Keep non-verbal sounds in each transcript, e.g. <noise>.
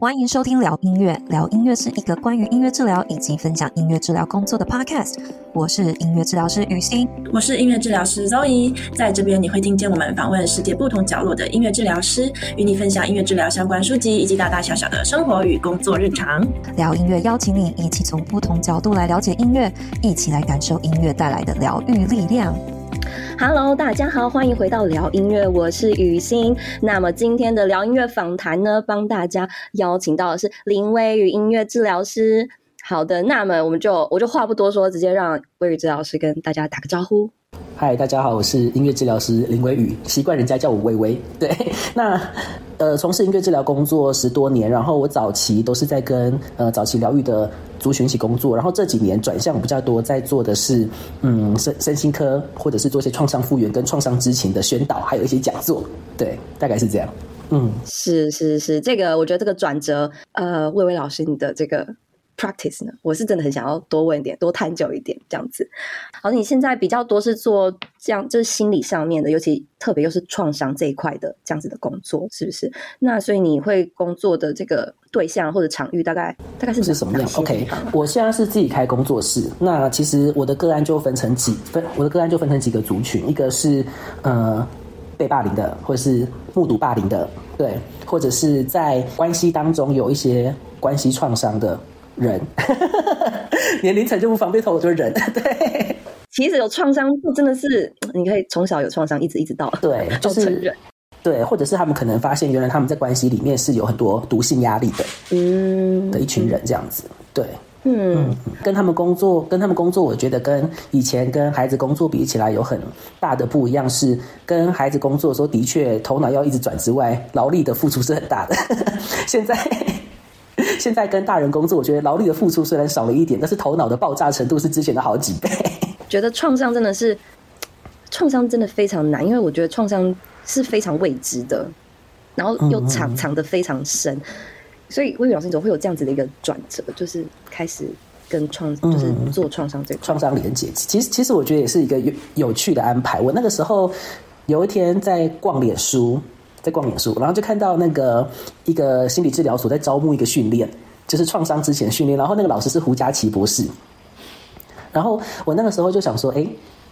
欢迎收听聊音乐。聊音乐是一个关于音乐治疗以及分享音乐治疗工作的 podcast。我是音乐治疗师雨欣，我是音乐治疗师 Zoe。在这边你会听见我们访问世界不同角落的音乐治疗师，与你分享音乐治疗相关书籍以及大大小小的生活与工作日常。聊音乐邀请你一起从不同角度来了解音乐，一起来感受音乐带来的疗愈力量。Hello，大家好，欢迎回到聊音乐，我是雨欣。那么今天的聊音乐访谈呢，帮大家邀请到的是林威宇音乐治疗师。好的，那么我们就我就话不多说，直接让威宇治疗师跟大家打个招呼。嗨，大家好，我是音乐治疗师林威宇，习惯人家叫我微微。对，<laughs> 那呃，从事音乐治疗工作十多年，然后我早期都是在跟呃早期疗愈的族群一起工作，然后这几年转向比较多，在做的是嗯身身心科，或者是做一些创伤复原跟创伤知情的宣导，还有一些讲座。对，大概是这样。嗯，是是是，这个我觉得这个转折，呃，魏巍老师你的这个。Practice 呢？我是真的很想要多问一点，多探究一点这样子。好，你现在比较多是做这样，就是心理上面的，尤其特别又是创伤这一块的这样子的工作，是不是？那所以你会工作的这个对象或者场域大概大概是是什么样？OK，我现在是自己开工作室。那其实我的个案就分成几分，我的个案就分成几个族群，一个是呃被霸凌的，或者是目睹霸凌的，对，或者是在关系当中有一些关系创伤的。人，<laughs> 年龄层就不方便透露，就是人。<laughs> 对，其实有创伤，不真的是你可以从小有创伤，一直一直到对，<laughs> 就是人。对，或者是他们可能发现，原来他们在关系里面是有很多毒性压力的，嗯，的一群人这样子。对，嗯，嗯，跟他们工作，跟他们工作，我觉得跟以前跟孩子工作比起来有很大的不一样，是跟孩子工作的时候，的确头脑要一直转之外，劳力的付出是很大的。现在。<laughs> 现在跟大人工作，我觉得劳力的付出虽然少了一点，但是头脑的爆炸程度是之前的好几倍。觉得创伤真的是，创伤真的非常难，因为我觉得创伤是非常未知的，然后又藏藏的非常深，所以魏宇老师你总会有这样子的一个转折，就是开始跟创，就是做创伤这个创伤连接。其实，其实我觉得也是一个有有趣的安排。我那个时候有一天在逛脸书。在逛脸书，然后就看到那个一个心理治疗所在招募一个训练，就是创伤之前训练。然后那个老师是胡佳琪博士。然后我那个时候就想说，哎，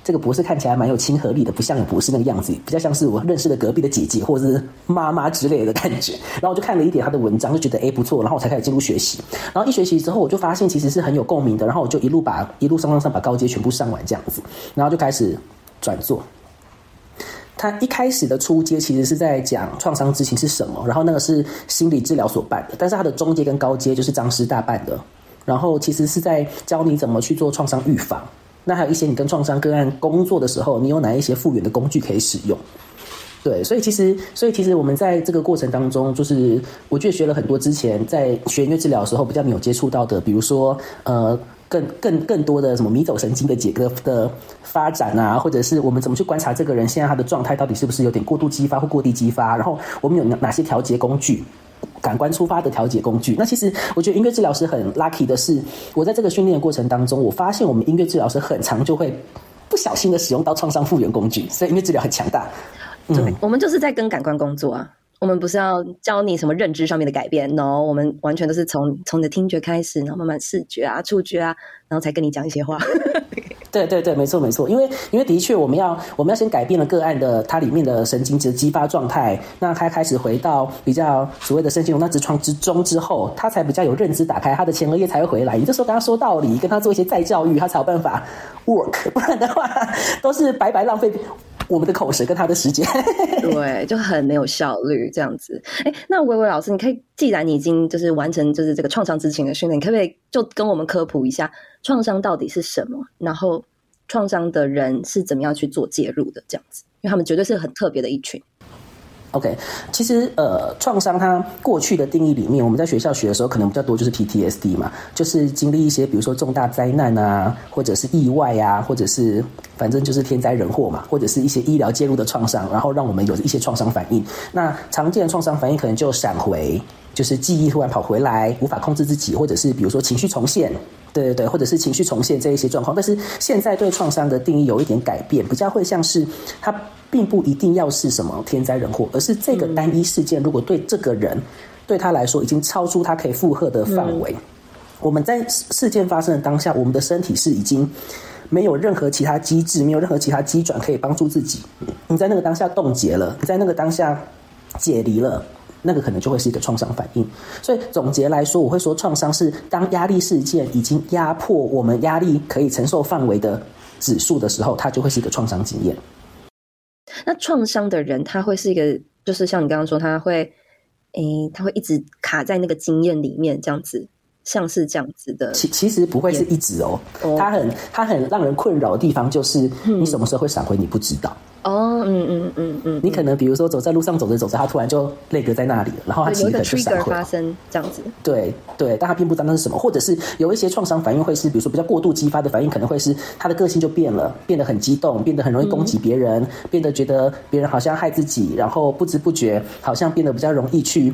这个博士看起来蛮有亲和力的，不像有博士那个样子，比较像是我认识的隔壁的姐姐或者是妈妈之类的感觉。然后我就看了一点他的文章，就觉得哎不错，然后我才开始进入学习。然后一学习之后，我就发现其实是很有共鸣的。然后我就一路把一路上上上把高阶全部上完这样子，然后就开始转做。他一开始的初阶其实是在讲创伤知情是什么，然后那个是心理治疗所办的，但是他的中阶跟高阶就是张师大办的，然后其实是在教你怎么去做创伤预防。那还有一些你跟创伤个案工作的时候，你有哪一些复原的工具可以使用？对，所以其实，所以其实我们在这个过程当中，就是我觉得学了很多之前在学音乐治疗的时候比较没有接触到的，比如说呃。更更更多的什么迷走神经的解的的发展啊，或者是我们怎么去观察这个人现在他的状态到底是不是有点过度激发或过低激发？然后我们有哪些调节工具，感官出发的调节工具？那其实我觉得音乐治疗师很 lucky 的是，我在这个训练的过程当中，我发现我们音乐治疗师很常就会不小心的使用到创伤复原工具，所以音乐治疗很强大。嗯，我们就是在跟感官工作啊。我们不是要教你什么认知上面的改变，no，我们完全都是从从你的听觉开始，然后慢慢视觉啊、触觉啊，然后才跟你讲一些话。<laughs> 对对对，没错没错，因为因为的确我们要我们要先改变了个案的它里面的神经质激发状态，那他开始回到比较所谓的身心容纳直窗之中之后，他才比较有认知打开，他的前额叶才会回来。你这时候跟他说道理，跟他做一些再教育，他才有办法 work，不然的话 <laughs> 都是白白浪费。我们的口舌跟他的时间，<laughs> 对，就很没有效率这样子。哎，那威威老师，你可以，既然你已经就是完成就是这个创伤知情的训练，你可不可以就跟我们科普一下创伤到底是什么？然后创伤的人是怎么样去做介入的？这样子，因为他们绝对是很特别的一群。OK，其实呃，创伤它过去的定义里面，我们在学校学的时候可能比较多就是 PTSD 嘛，就是经历一些比如说重大灾难啊，或者是意外啊，或者是反正就是天灾人祸嘛，或者是一些医疗介入的创伤，然后让我们有一些创伤反应。那常见的创伤反应可能就闪回，就是记忆突然跑回来，无法控制自己，或者是比如说情绪重现，对对对，或者是情绪重现这一些状况。但是现在对创伤的定义有一点改变，比较会像是它。并不一定要是什么天灾人祸，而是这个单一事件，如果对这个人对他来说已经超出他可以负荷的范围。嗯、我们在事件发生的当下，我们的身体是已经没有任何其他机制，没有任何其他机转可以帮助自己。你在那个当下冻结了，你在那个当下解离了。那个可能就会是一个创伤反应，所以总结来说，我会说创伤是当压力事件已经压迫我们压力可以承受范围的指数的时候，它就会是一个创伤经验。那创伤的人，他会是一个，就是像你刚刚说，他会，诶，他会一直卡在那个经验里面，这样子，像是这样子的。其其实不会是一直哦，它很它很让人困扰的地方就是，你什么时候会闪回，你不知道。哦，嗯嗯嗯嗯，你可能比如说走在路上走着走着，他突然就泪格在那里了，然后他其实可能就闪回发生这样子。对对，但他并不知道那是什么，或者是有一些创伤反应会是，比如说比较过度激发的反应，可能会是他的个性就变了，变得很激动，变得很容易攻击别人，嗯、变得觉得别人好像害自己，然后不知不觉好像变得比较容易去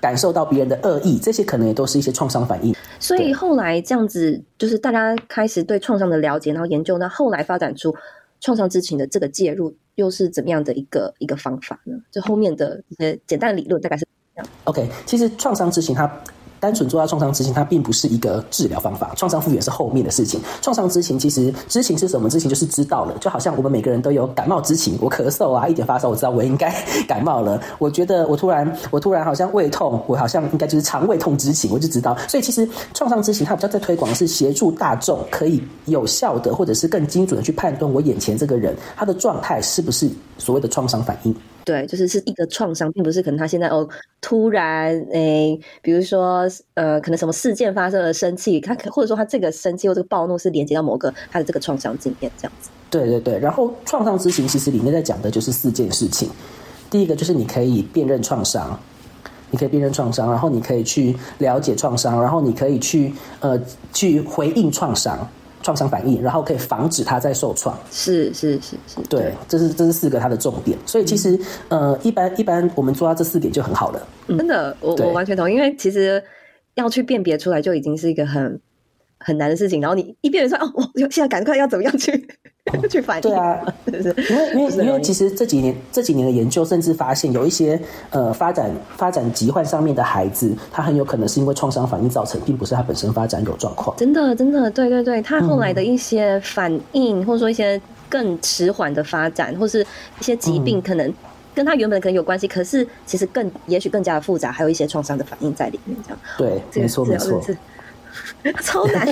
感受到别人的恶意，这些可能也都是一些创伤反应。所以后来这样子，就是大家开始对创伤的了解，然后研究，那后来发展出。创伤知情的这个介入又是怎么样的一个一个方法呢？就后面的一些简单的理论大概是这样。OK，其实创伤知情它。单纯做到创伤知情，它并不是一个治疗方法。创伤复原是后面的事情。创伤知情其实知情是什么？知情就是知道了，就好像我们每个人都有感冒知情。我咳嗽啊，一点发烧，我知道我应该感冒了。我觉得我突然我突然好像胃痛，我好像应该就是肠胃痛知情，我就知道。所以其实创伤知情它比较在推广的是协助大众可以有效的或者是更精准的去判断我眼前这个人他的状态是不是所谓的创伤反应。对，就是是一个创伤，并不是可能他现在哦突然诶，比如说呃，可能什么事件发生了生气，他可或者说他这个生气或这个暴怒是连接到某个他的这个创伤经验这样子。对对对，然后创伤之情其实里面在讲的就是四件事情，第一个就是你可以辨认创伤，你可以辨认创伤，然后你可以去了解创伤，然后你可以去呃去回应创伤。创伤反应，然后可以防止它再受创。是是是是，对，这是这是四个它的重点。所以其实，嗯、呃，一般一般我们做到这四点就很好了。真的，我我完全同意，因为其实要去辨别出来就已经是一个很很难的事情。然后你一辨别出来，哦，我现在赶快要怎么样去？<laughs> 去反对啊，<laughs> 因为因为因为其实这几年这几年的研究甚至发现，有一些呃发展发展疾患上面的孩子，他很有可能是因为创伤反应造成，并不是他本身发展有状况。真的真的，对对对，他后来的一些反应，嗯、或者说一些更迟缓的发展，或是一些疾病，可能跟他原本可能有关系，嗯、可是其实更也许更加的复杂，还有一些创伤的反应在里面。这样。对，这个、没错没错，<laughs> 超难。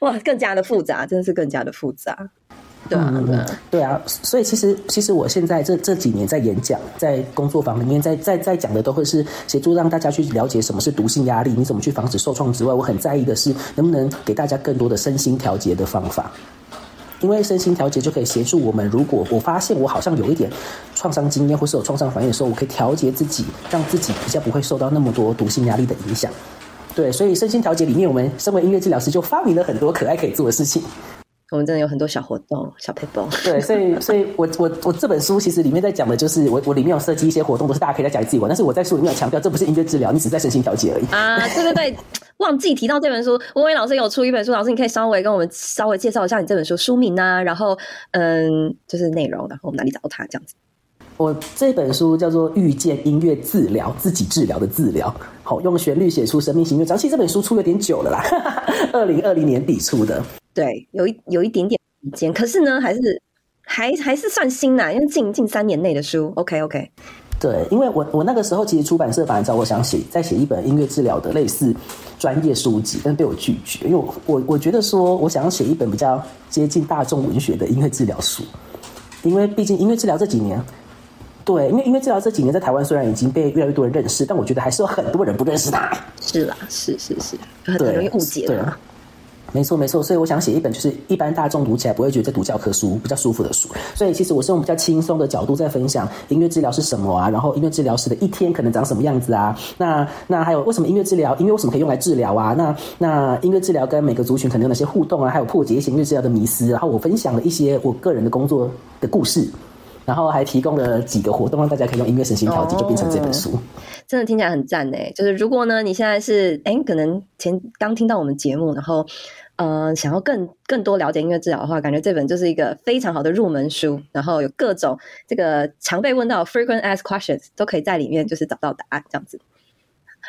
哇，更加的复杂，真的是更加的复杂。对啊，对啊，对啊，所以其实其实我现在这这几年在演讲，在工作坊里面，在在在讲的都会是协助让大家去了解什么是毒性压力，你怎么去防止受创之外，我很在意的是能不能给大家更多的身心调节的方法，因为身心调节就可以协助我们。如果我发现我好像有一点创伤经验或是有创伤反应的时候，我可以调节自己，让自己比较不会受到那么多毒性压力的影响。对，所以身心调节里面，我们身为音乐治疗师就发明了很多可爱可以做的事情。我们真的有很多小活动、小撇步。对，所以，<laughs> 所以我我我这本书其实里面在讲的就是我我里面有设计一些活动，都是大家可以在家里自己玩。但是我在书里面有强调，这不是音乐治疗，你只是在身心调节而已。啊，对对对，<laughs> 忘记提到这本书，薇薇老师有出一本书，老师你可以稍微跟我们稍微介绍一下你这本书书名啊，然后嗯，就是内容，然后我们哪里找到它这样子。我这本书叫做《遇见音乐治疗》，自己治疗的治疗，好，用旋律写出生命型乐章。其实这本书出有点久了啦，<laughs> 二零二零年底出的。对，有一有一点点时间，可是呢，还是还还是算新呐，因为近近三年内的书。OK OK，对，因为我我那个时候其实出版社反而找我想写再写一本音乐治疗的类似专业书籍，但是被我拒绝，因为我我我觉得说我想要写一本比较接近大众文学的音乐治疗书，因为毕竟音乐治疗这几年，对，因为音乐治疗这几年在台湾虽然已经被越来越多人认识，但我觉得还是有很多人不认识它。是啦，是是是，很容易误解了。对没错，没错，所以我想写一本就是一般大众读起来不会觉得在读教科书，比较舒服的书。所以其实我是用比较轻松的角度在分享音乐治疗是什么啊，然后音乐治疗师的一天可能长什么样子啊？那那还有为什么音乐治疗，音乐为什么可以用来治疗啊？那那音乐治疗跟每个族群可能有哪些互动啊？还有破解一些音乐治疗的迷思。然后我分享了一些我个人的工作的故事，然后还提供了几个活动，让大家可以用音乐身心调节，就变成这本书。真的听起来很赞诶！就是如果呢，你现在是诶可能前刚听到我们节目，然后。呃，想要更更多了解音乐治疗的话，感觉这本就是一个非常好的入门书。然后有各种这个常被问到 frequent asked questions 都可以在里面就是找到答案，这样子。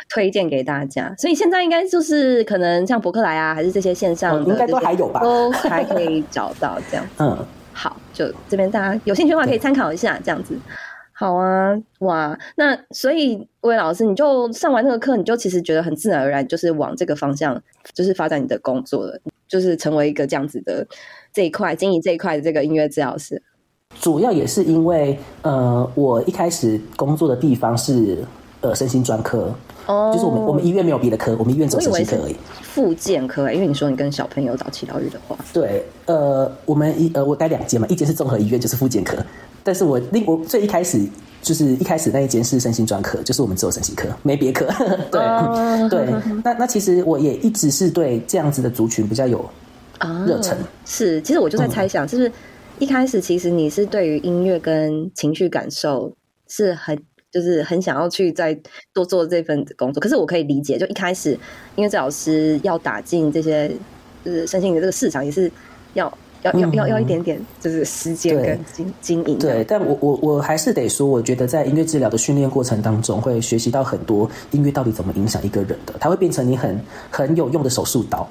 推荐给大家。所以现在应该就是可能像博客来啊，还是这些线上的，应该都还有吧，都还可以找到这样。<laughs> 嗯，好，就这边大家有兴趣的话可以参考一下这样子。好啊，哇，那所以魏老师，你就上完那个课，你就其实觉得很自然而然，就是往这个方向，就是发展你的工作了，就是成为一个这样子的这一块经营这一块的这个音乐治疗师。主要也是因为，呃，我一开始工作的地方是呃身心专科，哦，就是我们我们医院没有别的科，我们医院只有身心科而已。复健科，因为你说你跟小朋友早期疗愈的话，对，呃，我们一呃我待两间嘛，一间是综合医院，就是复健科。但是我另我最一开始就是一开始那一间是身心专科，就是我们只有身心科，没别科。<laughs> 对、oh. <laughs> 对，<laughs> 那那其实我也一直是对这样子的族群比较有热忱。Oh. 是，其实我就在猜想，就、嗯、是一开始其实你是对于音乐跟情绪感受是很就是很想要去再多做这份工作。可是我可以理解，就一开始音乐治疗师要打进这些就是身心的这个市场，也是要。要要要要一点点，就是时间跟经经营。对，但我我我还是得说，我觉得在音乐治疗的训练过程当中，会学习到很多音乐到底怎么影响一个人的，它会变成你很很有用的手术刀。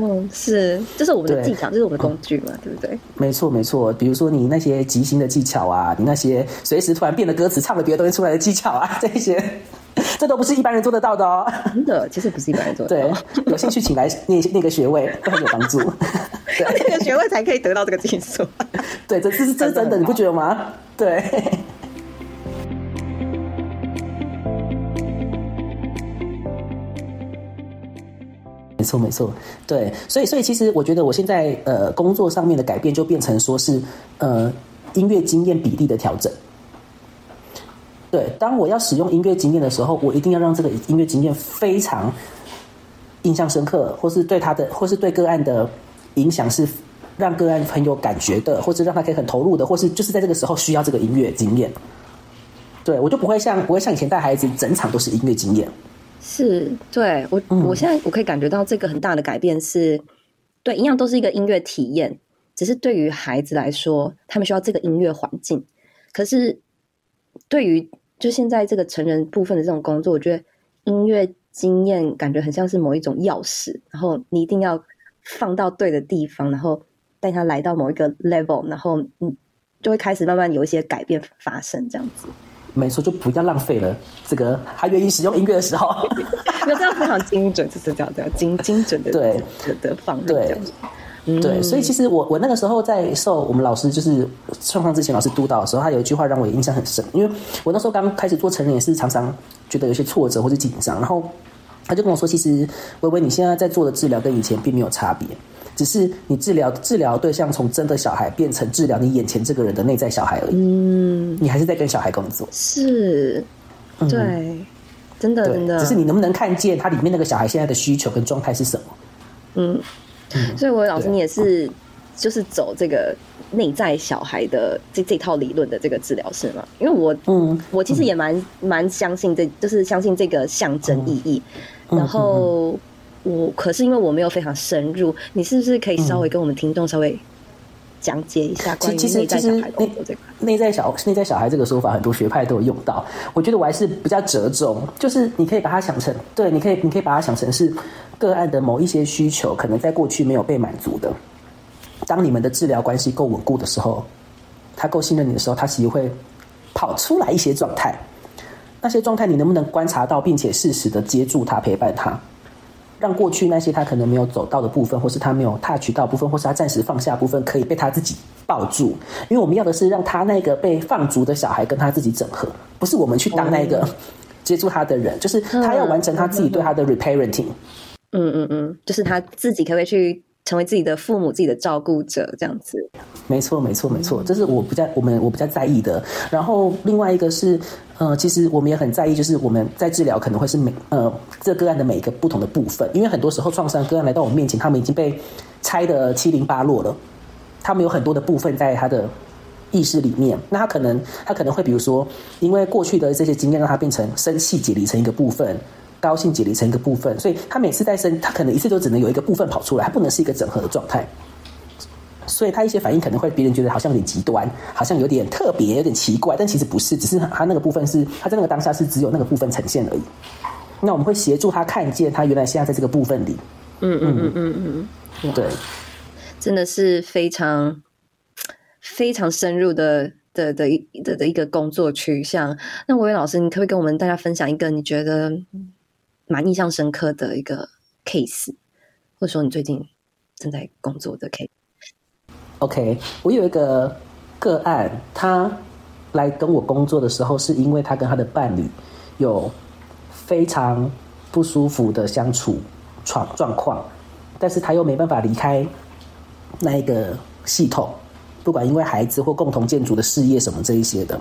哦，<laughs> 是，这是我们的技巧，这是我们的工具嘛，对不对？没错没错，比如说你那些即兴的技巧啊，你那些随时突然变了歌词，唱了别的东西出来的技巧啊，这些。这都不是一般人做得到的哦，真的，其实不是一般人做得到。对，有兴趣请来那那个学位都很有帮助，<laughs> 对，那个学位才可以得到这个技术。<laughs> 对，这这是真真的，你不觉得吗？对。没错，没错，对，所以，所以其实我觉得我现在呃工作上面的改变就变成说是呃音乐经验比例的调整。对，当我要使用音乐经验的时候，我一定要让这个音乐经验非常印象深刻，或是对他的，或是对个案的影响是让个案很有感觉的，或是让他可以很投入的，或是就是在这个时候需要这个音乐经验。对，我就不会像不会像以前带孩子，整场都是音乐经验。是，对，我，我现在我可以感觉到这个很大的改变是，对，一样都是一个音乐体验，只是对于孩子来说，他们需要这个音乐环境，可是对于就现在这个成人部分的这种工作，我觉得音乐经验感觉很像是某一种钥匙，然后你一定要放到对的地方，然后带他来到某一个 level，然后嗯，就会开始慢慢有一些改变发生，这样子。没错，就不要浪费了这个还愿意使用音乐的时候，<laughs> 那这样非常精准，就是这样这样精精准的对。的放入对。对，所以其实我我那个时候在受我们老师就是创创之前老师督导的时候，他有一句话让我印象很深，因为我那时候刚开始做成人也是常常觉得有些挫折或者紧张，然后他就跟我说，其实微微你现在在做的治疗跟以前并没有差别，只是你治疗治疗对象从真的小孩变成治疗你眼前这个人的内在小孩而已，嗯，你还是在跟小孩工作，是，对，嗯、真的真的，只是你能不能看见他里面那个小孩现在的需求跟状态是什么，嗯。所以，我老师，你也是，就是走这个内在小孩的这这套理论的这个治疗师嘛？因为我，嗯，我其实也蛮蛮相信这，就是相信这个象征意义。然后，我可是因为我没有非常深入，你是不是可以稍微跟我们听众稍微讲解一下关于内在小孩的这个内在小内在小孩这个说法，很多学派都有用到。我觉得我还是比较折中，就是你可以把它想成，对，你可以你可以把它想成是。个案的某一些需求，可能在过去没有被满足的。当你们的治疗关系够稳固的时候，他够信任你的时候，他其实会跑出来一些状态。那些状态，你能不能观察到，并且适时的接住他，陪伴他，让过去那些他可能没有走到的部分，或是他没有 touch 到部分，或是他暂时放下部分，可以被他自己抱住。因为我们要的是让他那个被放逐的小孩跟他自己整合，不是我们去当那个接住他的人，就是他要完成他自己对他的 reparenting。嗯嗯嗯，就是他自己可不可以去成为自己的父母、自己的照顾者这样子？没错，没错，没错，这是我比较我们我比较在意的。然后另外一个是，呃，其实我们也很在意，就是我们在治疗可能会是每呃这个个案的每一个不同的部分，因为很多时候创伤个案来到我们面前，他们已经被拆得七零八落了，他们有很多的部分在他的意识里面。那他可能他可能会比如说，因为过去的这些经验让他变成生气解离成一个部分。高兴解离成一个部分，所以他每次再生，他可能一次都只能有一个部分跑出来，他不能是一个整合的状态。所以他一些反应可能会别人觉得好像有点极端，好像有点特别，有点奇怪，但其实不是，只是他那个部分是他在那个当下是只有那个部分呈现而已。那我们会协助他看见他原来现在在这个部分里。嗯嗯嗯嗯嗯，对，真的是非常非常深入的的的一的的一个工作趋向。那维维老师，你可不可以跟我们大家分享一个你觉得蛮印象深刻的一个 case，或者说你最近正在工作的 case？OK，我有一个个案，他来跟我工作的时候，是因为他跟他的伴侣有非常不舒服的相处状状况，但是他又没办法离开那一个系统，不管因为孩子或共同建筑的事业什么这一些的。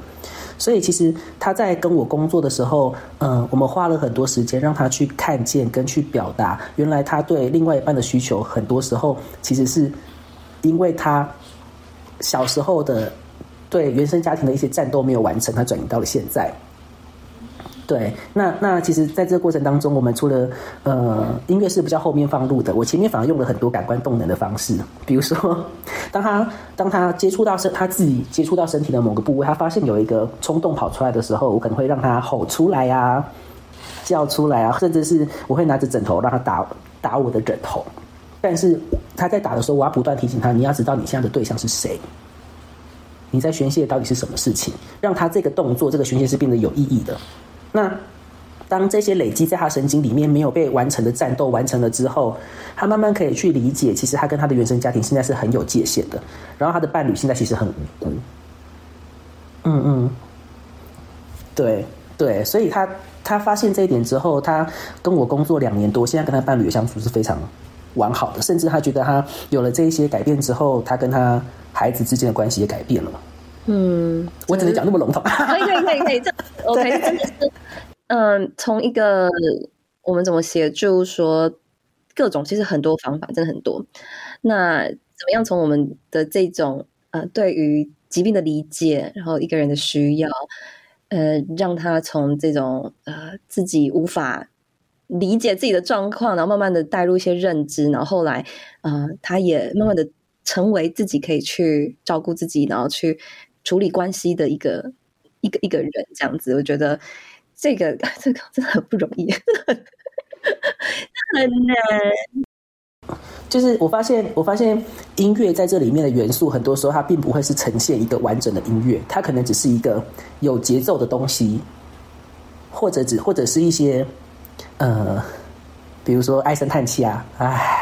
所以其实他在跟我工作的时候，嗯，我们花了很多时间让他去看见跟去表达，原来他对另外一半的需求，很多时候其实是因为他小时候的对原生家庭的一些战斗没有完成，他转移到了现在。对，那那其实，在这个过程当中，我们除了呃音乐是比较后面放入的，我前面反而用了很多感官动能的方式，比如说，当他当他接触到身他自己接触到身体的某个部位，他发现有一个冲动跑出来的时候，我可能会让他吼出来啊，叫出来啊，甚至是我会拿着枕头让他打打我的枕头，但是他在打的时候，我要不断提醒他，你要知道你现在的对象是谁，你在宣泄到底是什么事情，让他这个动作这个宣泄是变得有意义的。那当这些累积在他神经里面没有被完成的战斗完成了之后，他慢慢可以去理解，其实他跟他的原生家庭现在是很有界限的，然后他的伴侣现在其实很无辜。嗯嗯，对对，所以他他发现这一点之后，他跟我工作两年多，现在跟他伴侣的相处是非常完好的，甚至他觉得他有了这一些改变之后，他跟他孩子之间的关系也改变了。嗯，我只能讲那么笼统。可以可以可以可以，这 OK，真的是，嗯，从一个我们怎么协助说各种，其实很多方法，真的很多。那怎么样从我们的这种呃对于疾病的理解，然后一个人的需要，呃，让他从这种呃自己无法理解自己的状况，然后慢慢的带入一些认知，然后后来呃他也慢慢的成为自己可以去照顾自己，然后去。处理关系的一个一个一个人这样子，我觉得这个 <laughs> 这个真的很不容易，<laughs> 很难。就是我发现，我发现音乐在这里面的元素，很多时候它并不会是呈现一个完整的音乐，它可能只是一个有节奏的东西，或者只或者是一些呃，比如说唉声叹气啊，唉。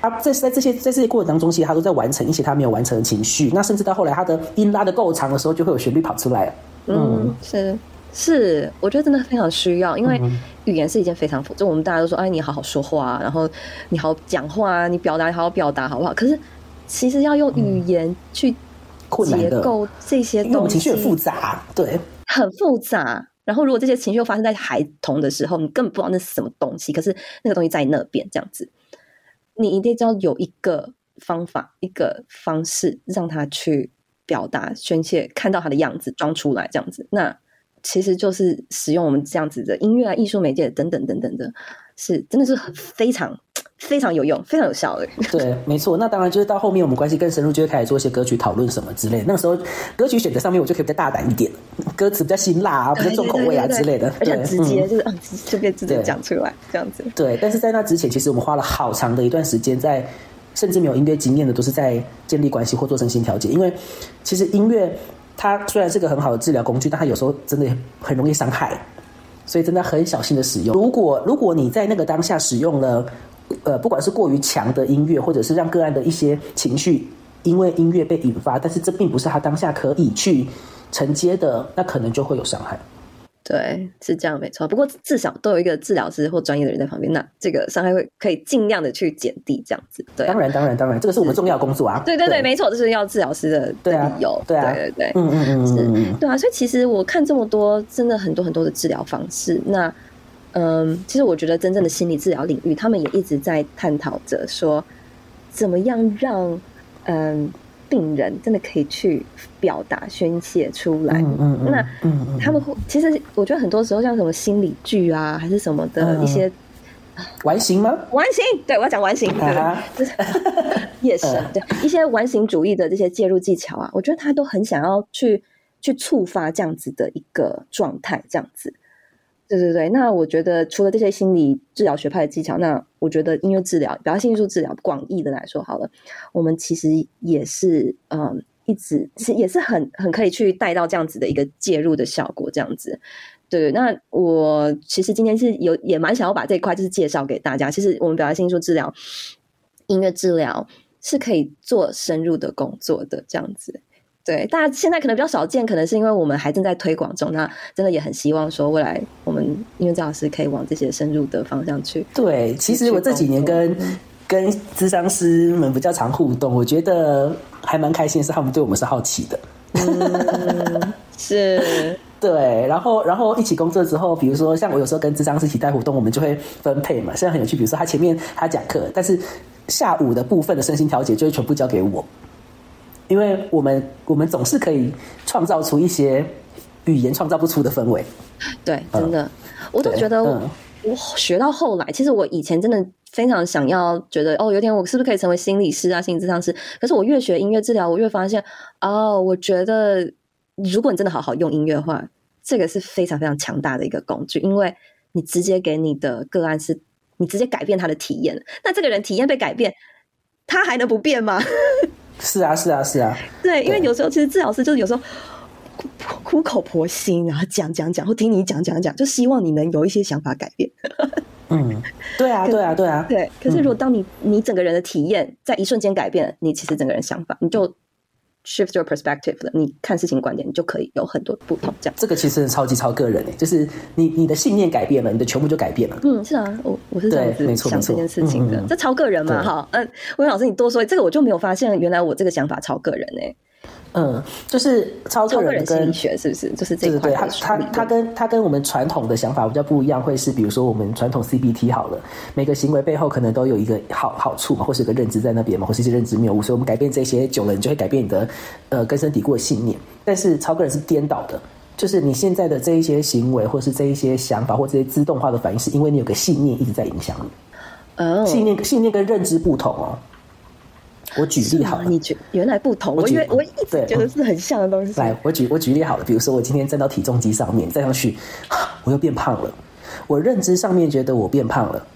他在在这些在这些过程当中，其实他都在完成一些他没有完成的情绪。那甚至到后来，他的音拉的够长的时候，就会有旋律跑出来。嗯，嗯是是，我觉得真的非常需要，因为语言是一件非常。就我们大家都说，哎，你好好说话，然后你好讲话，你表达好好表达，好不好？可是其实要用语言去结构这些东西，情绪很复杂，对，很复杂。然后如果这些情绪又发生在孩童的时候，你根本不知道那是什么东西，可是那个东西在那边这样子。你一定要有一个方法，一个方式让他去表达、宣泄，看到他的样子，装出来这样子。那其实就是使用我们这样子的音乐啊、艺术媒介等等等等的，是真的是很非常非常有用、非常有效的。对，没错。那当然就是到后面我们关系更深入，就会开始做一些歌曲讨论什么之类的。那个时候歌曲选择上面，我就可以比较大胆一点，歌词比较辛辣啊，比较重口味啊之类的，而且直接就是嗯，就可以直接讲出来这样子。对，但是在那之前，其实我们花了好长的一段时间，在甚至没有音乐经验的，都是在建立关系或做身心调节。因为其实音乐它虽然是个很好的治疗工具，但它有时候真的很容易伤害，所以真的很小心的使用。如果如果你在那个当下使用了，呃，不管是过于强的音乐，或者是让个案的一些情绪因为音乐被引发，但是这并不是他当下可以去承接的，那可能就会有伤害。对，是这样没错。不过至少都有一个治疗师或专业的人在旁边，那这个伤害会可以尽量的去减低，这样子。对，当然，当然，当然，这个是我们重要工作啊。对对对，对没错，这是要治疗师的理由。对啊，对对对，嗯嗯嗯，是，对啊。所以其实我看这么多，真的很多很多的治疗方式，那。嗯，其实我觉得真正的心理治疗领域，他们也一直在探讨着说，怎么样让嗯病人真的可以去表达、宣泄出来。嗯嗯，嗯那嗯他们会其实我觉得很多时候像什么心理剧啊，还是什么的一些、嗯、完形吗？完形，对我要讲完形，啊、对，就是 <laughs> 夜神对一些完形主义的这些介入技巧啊，我觉得他都很想要去去触发这样子的一个状态，这样子。对对对，那我觉得除了这些心理治疗学派的技巧，那我觉得音乐治疗，表现艺术治疗广义的来说好了，我们其实也是嗯，一直是也是很很可以去带到这样子的一个介入的效果，这样子。对，那我其实今天是有也蛮想要把这一块就是介绍给大家。其实我们表达性艺术治疗、音乐治疗是可以做深入的工作的，这样子。对，大家现在可能比较少见，可能是因为我们还正在推广中。那真的也很希望说，未来我们音乐治疗师可以往这些深入的方向去。对，其实我这几年跟、嗯、跟咨商师们比较常互动，我觉得还蛮开心，是他们对我们是好奇的。嗯、是。<laughs> 对，然后然后一起工作之后，比如说像我有时候跟咨商师一起带活动，我们就会分配嘛，现在很有趣。比如说他前面他讲课，但是下午的部分的身心调节就会全部交给我，因为我们我们总是可以创造出一些语言创造不出的氛围。对，真的，嗯、我都觉得我，嗯、我学到后来，其实我以前真的非常想要觉得哦，有点我是不是可以成为心理师啊，心理治疗师？可是我越学音乐治疗，我越发现哦，我觉得。如果你真的好好用音乐的话，这个是非常非常强大的一个工具，因为你直接给你的个案是，你直接改变他的体验。那这个人体验被改变，他还能不变吗？<laughs> 是啊，是啊，是啊。对，因为有时候其实治疗师就是有时候苦口婆心，然后讲讲讲，或听你讲讲讲，就希望你能有一些想法改变。<laughs> 嗯，对啊，对啊，对啊。对，可是如果当你你整个人的体验在一瞬间改变，你其实整个人想法你就。Shift your perspective 了，你看事情观点，你就可以有很多不同。这样，这个其实超级超个人诶，就是你你的信念改变了，你的全部就改变了。嗯，是啊，我我是这样子想这件事情的，这超个人嘛，哈。嗯，魏老师，你多说这个，我就没有发现，原来我这个想法超个人诶。嗯，就是超个人心理学是不是？就是这个对，他他他跟他跟我们传统的想法比较不一样，会是比如说我们传统 CBT 好了，每个行为背后可能都有一个好好处嘛，或是有个认知在那边嘛，或是一些认知谬误，所以我们改变这些久了，你就会改变你的呃根深蒂固的信念。但是超个人是颠倒的，就是你现在的这一些行为，或是这一些想法，或这些自动化的反应，是因为你有个信念一直在影响你。哦，信念信念跟认知不同哦。我举例好了，你觉原来不同，我觉我一直觉得是很像的东西。来，我举我举例好了，比如说我今天站到体重机上面，站上去，我又变胖了。我认知上面觉得我变胖了，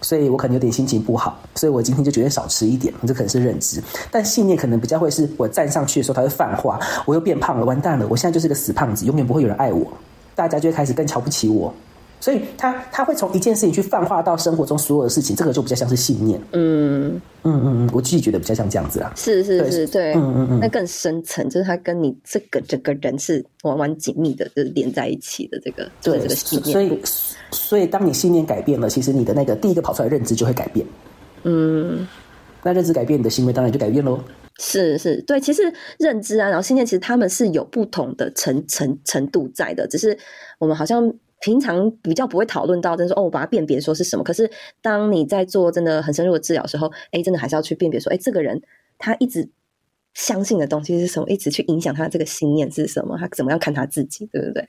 所以我可能有点心情不好，所以我今天就决定少吃一点。这可能是认知，但信念可能比较会是我站上去的时候，它会泛化，我又变胖了，完蛋了，我现在就是个死胖子，永远不会有人爱我，大家就会开始更瞧不起我。所以他他会从一件事情去泛化到生活中所有的事情，这个就比较像是信念。嗯嗯嗯嗯，我自己觉得比较像这样子啊。是是是，对，嗯嗯嗯，那更深层，就是他跟你这个整个人是完完紧密的，就是连在一起的这个。对，这个信念。所以所以当你信念改变了，其实你的那个第一个跑出来的认知就会改变。嗯，那认知改变，你的行为当然就改变喽。是是，对，其实认知啊，然后信念，其实他们是有不同的程程程度在的，只是我们好像。平常比较不会讨论到，就是说哦，我把它辨别说是什么。可是当你在做真的很深入的治疗的时候，哎，真的还是要去辨别说，哎，这个人他一直相信的东西是什么，一直去影响他的这个信念是什么，他怎么样看他自己，对不对？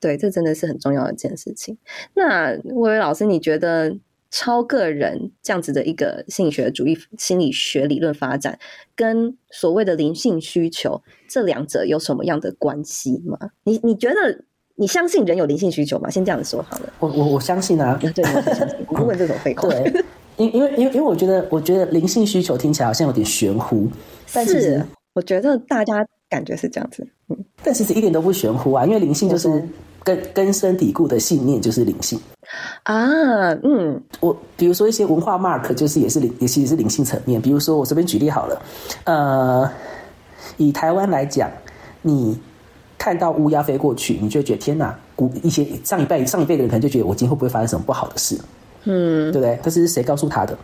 对，这真的是很重要的一件事情。那薇薇老师，你觉得超个人这样子的一个心理学主义、心理学理论发展，跟所谓的灵性需求这两者有什么样的关系吗？你你觉得？你相信人有灵性需求吗？先这样子说好了。我我我相信啊。对，我相信。不问这种废话。对，因因为因为因为我觉得我觉得灵性需求听起来好像有点玄乎，但是我觉得大家感觉是这样子。嗯，但其实一点都不玄乎啊，因为灵性就是根根深蒂固的信念，就是灵性啊。嗯，我比如说一些文化 mark，就是也是灵，也其实是灵性层面。比如说我随便举例好了，呃，以台湾来讲，你。看到乌鸦飞过去，你就会觉得天哪！古一些上一辈上一辈的人可能就觉得我今天会不会发生什么不好的事？嗯，对不对？但是谁告诉他的？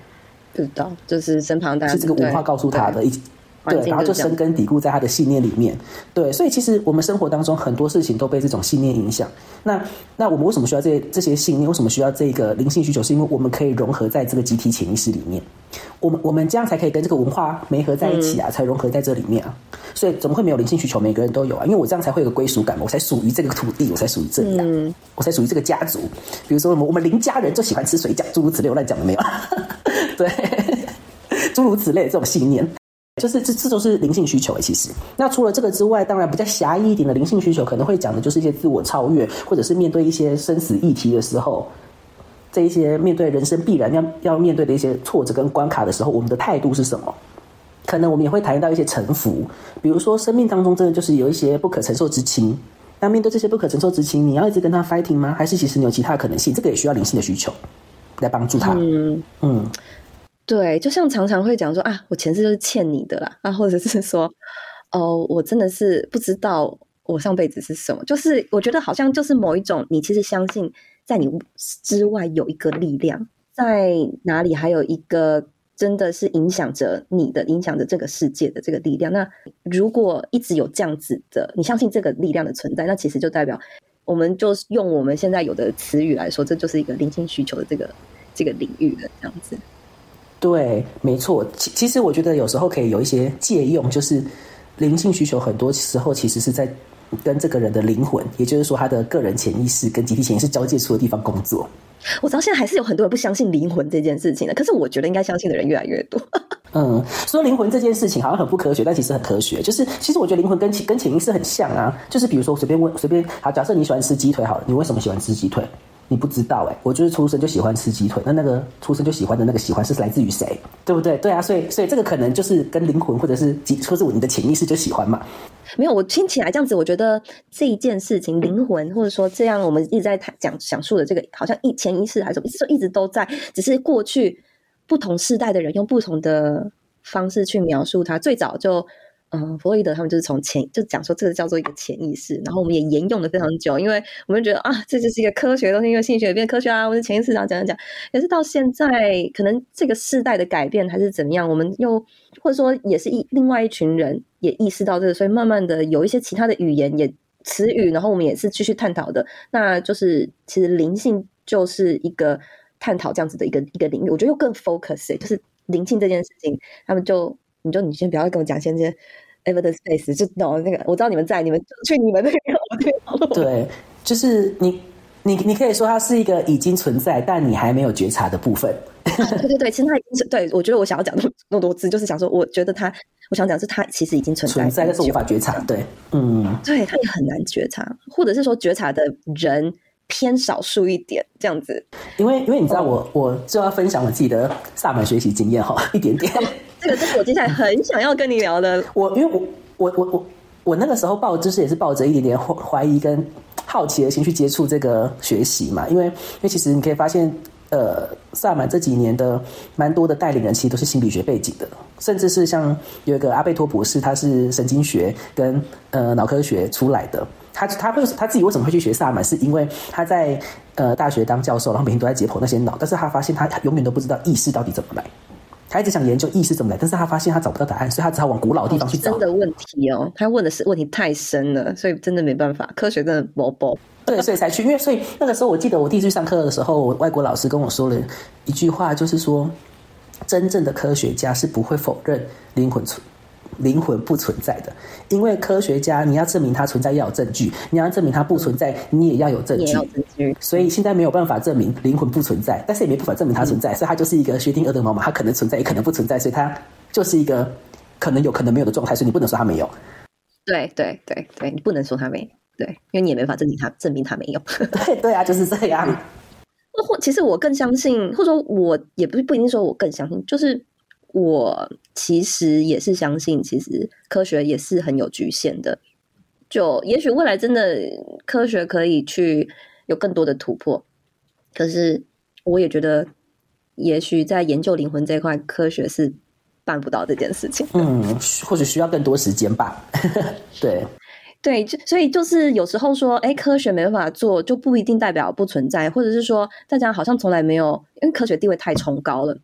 不知道，就是身旁大家是这个文化告诉他的。一对，然后就深根蒂固在他的信念里面。对，所以其实我们生活当中很多事情都被这种信念影响。那那我们为什么需要这些这些信念？为什么需要这个灵性需求？是因为我们可以融合在这个集体潜意识里面。我们我们这样才可以跟这个文化媒合在一起啊，嗯、才融合在这里面啊。所以怎么会没有灵性需求？每个人都有啊，因为我这样才会有个归属感，我才属于这个土地，我才属于这里啊，嗯、我才属于这个家族。比如说我们我们林家人就喜欢吃水饺，诸如此类，我乱讲了没有？<laughs> 对，诸如此类的这种信念。就是这这都是灵性需求诶。其实，那除了这个之外，当然比较狭义一点的灵性需求，可能会讲的就是一些自我超越，或者是面对一些生死议题的时候，这一些面对人生必然要要面对的一些挫折跟关卡的时候，我们的态度是什么？可能我们也会谈到一些臣服，比如说生命当中真的就是有一些不可承受之轻，那面对这些不可承受之轻，你要一直跟他 fighting 吗？还是其实你有其他的可能性？这个也需要灵性的需求来帮助他。嗯嗯。对，就像常常会讲说啊，我前世就是欠你的啦，啊，或者是说，哦，我真的是不知道我上辈子是什么，就是我觉得好像就是某一种，你其实相信在你之外有一个力量，在哪里还有一个真的是影响着你的、影响着这个世界的这个力量。那如果一直有这样子的，你相信这个力量的存在，那其实就代表我们就用我们现在有的词语来说，这就是一个灵性需求的这个这个领域的这样子。对，没错。其其实我觉得有时候可以有一些借用，就是灵性需求，很多时候其实是在跟这个人的灵魂，也就是说他的个人潜意识跟集体潜意识交界处的地方工作。我知道现在还是有很多人不相信灵魂这件事情的，可是我觉得应该相信的人越来越多。<laughs> 嗯，说灵魂这件事情好像很不科学，但其实很科学。就是其实我觉得灵魂跟潜跟潜意识很像啊。就是比如说随便问随便好，假设你喜欢吃鸡腿好了，你为什么喜欢吃鸡腿？你不知道哎、我就是出生就喜欢吃鸡腿。那那个出生就喜欢的那个喜欢是来自于谁？对不对？对啊，所以所以这个可能就是跟灵魂或者是或者是你的潜意识就喜欢嘛。没有，我听起来这样子，我觉得这一件事情，灵魂或者说这样，我们一直在谈讲讲述的这个，好像一潜意识还是什么，一直说一直都在，只是过去不同世代的人用不同的方式去描述它。最早就。嗯，弗洛伊德他们就是从潜就讲说这个叫做一个潜意识，然后我们也沿用了非常久，因为我们觉得啊，这就是一个科学的东西，因为心理学也变科学啊，我是潜意识啊，讲讲讲。可是到现在，可能这个世代的改变还是怎么样，我们又或者说也是一另外一群人也意识到这个，所以慢慢的有一些其他的语言也词语，然后我们也是继续探讨的。那就是其实灵性就是一个探讨这样子的一个一个领域，我觉得又更 focus，欸，就是灵性这件事情，他们就你就你先不要跟我讲，先先。Evidence Space 就懂那个，我知道你们在，你们去你们那边。对，就是你，你，你可以说它是一个已经存在，但你还没有觉察的部分。啊、对对对，其实它已经是对，我觉得我想要讲那么那么多字，就是想说，我觉得它，我想讲是它其实已经存在，存在但是无法觉察。对，嗯，对，它也很难觉察，或者是说觉察的人偏少数一点，这样子。因为因为你知道我，我我就要分享我自己的萨满学习经验哈，<laughs> 一点点。这个是我接下来很想要跟你聊的。<laughs> 我因为我我我我我那个时候抱知识也是抱着一点点怀疑跟好奇的心去接触这个学习嘛，因为因为其实你可以发现，呃，萨满这几年的蛮多的带领人其实都是心理学背景的，甚至是像有一个阿贝托博士，他是神经学跟呃脑科学出来的，他他会他自己为什么会去学萨满，是因为他在呃大学当教授，然后每天都在解剖那些脑，但是他发现他永远都不知道意识到底怎么来。他一直想研究意识怎么来，但是他发现他找不到答案，所以他只好往古老的地方去找。真的问题哦，他问的是问题太深了，所以真的没办法，科学真的不不。对，所以才去，因为所以那个时候我记得我第一次去上课的时候，我外国老师跟我说了一句话，就是说，真正的科学家是不会否认灵魂存。灵魂不存在的，因为科学家你要证明它存在要有证据，你要证明它不存在，你也要有证据。所以现在没有办法证明灵魂不存在，但是也没办法证明它存在，所以它就是一个薛定谔的猫嘛，它可能存在，也可能不存在，所以它就是一个可能有可能没有的状态，所以你不能说它没有。对对对对，你不能说它没有，对，因为你也没法证明它证明它没有。对 <laughs> 对啊，就是这样。<laughs> 或其实我更相信，或者说我也不不一定说我更相信，就是。我其实也是相信，其实科学也是很有局限的。就也许未来真的科学可以去有更多的突破，可是我也觉得，也许在研究灵魂这一块，科学是办不到这件事情。嗯，或许需要更多时间吧。<laughs> 对对，就所以就是有时候说，哎，科学没办法做，就不一定代表不存在，或者是说大家好像从来没有，因为科学地位太崇高了。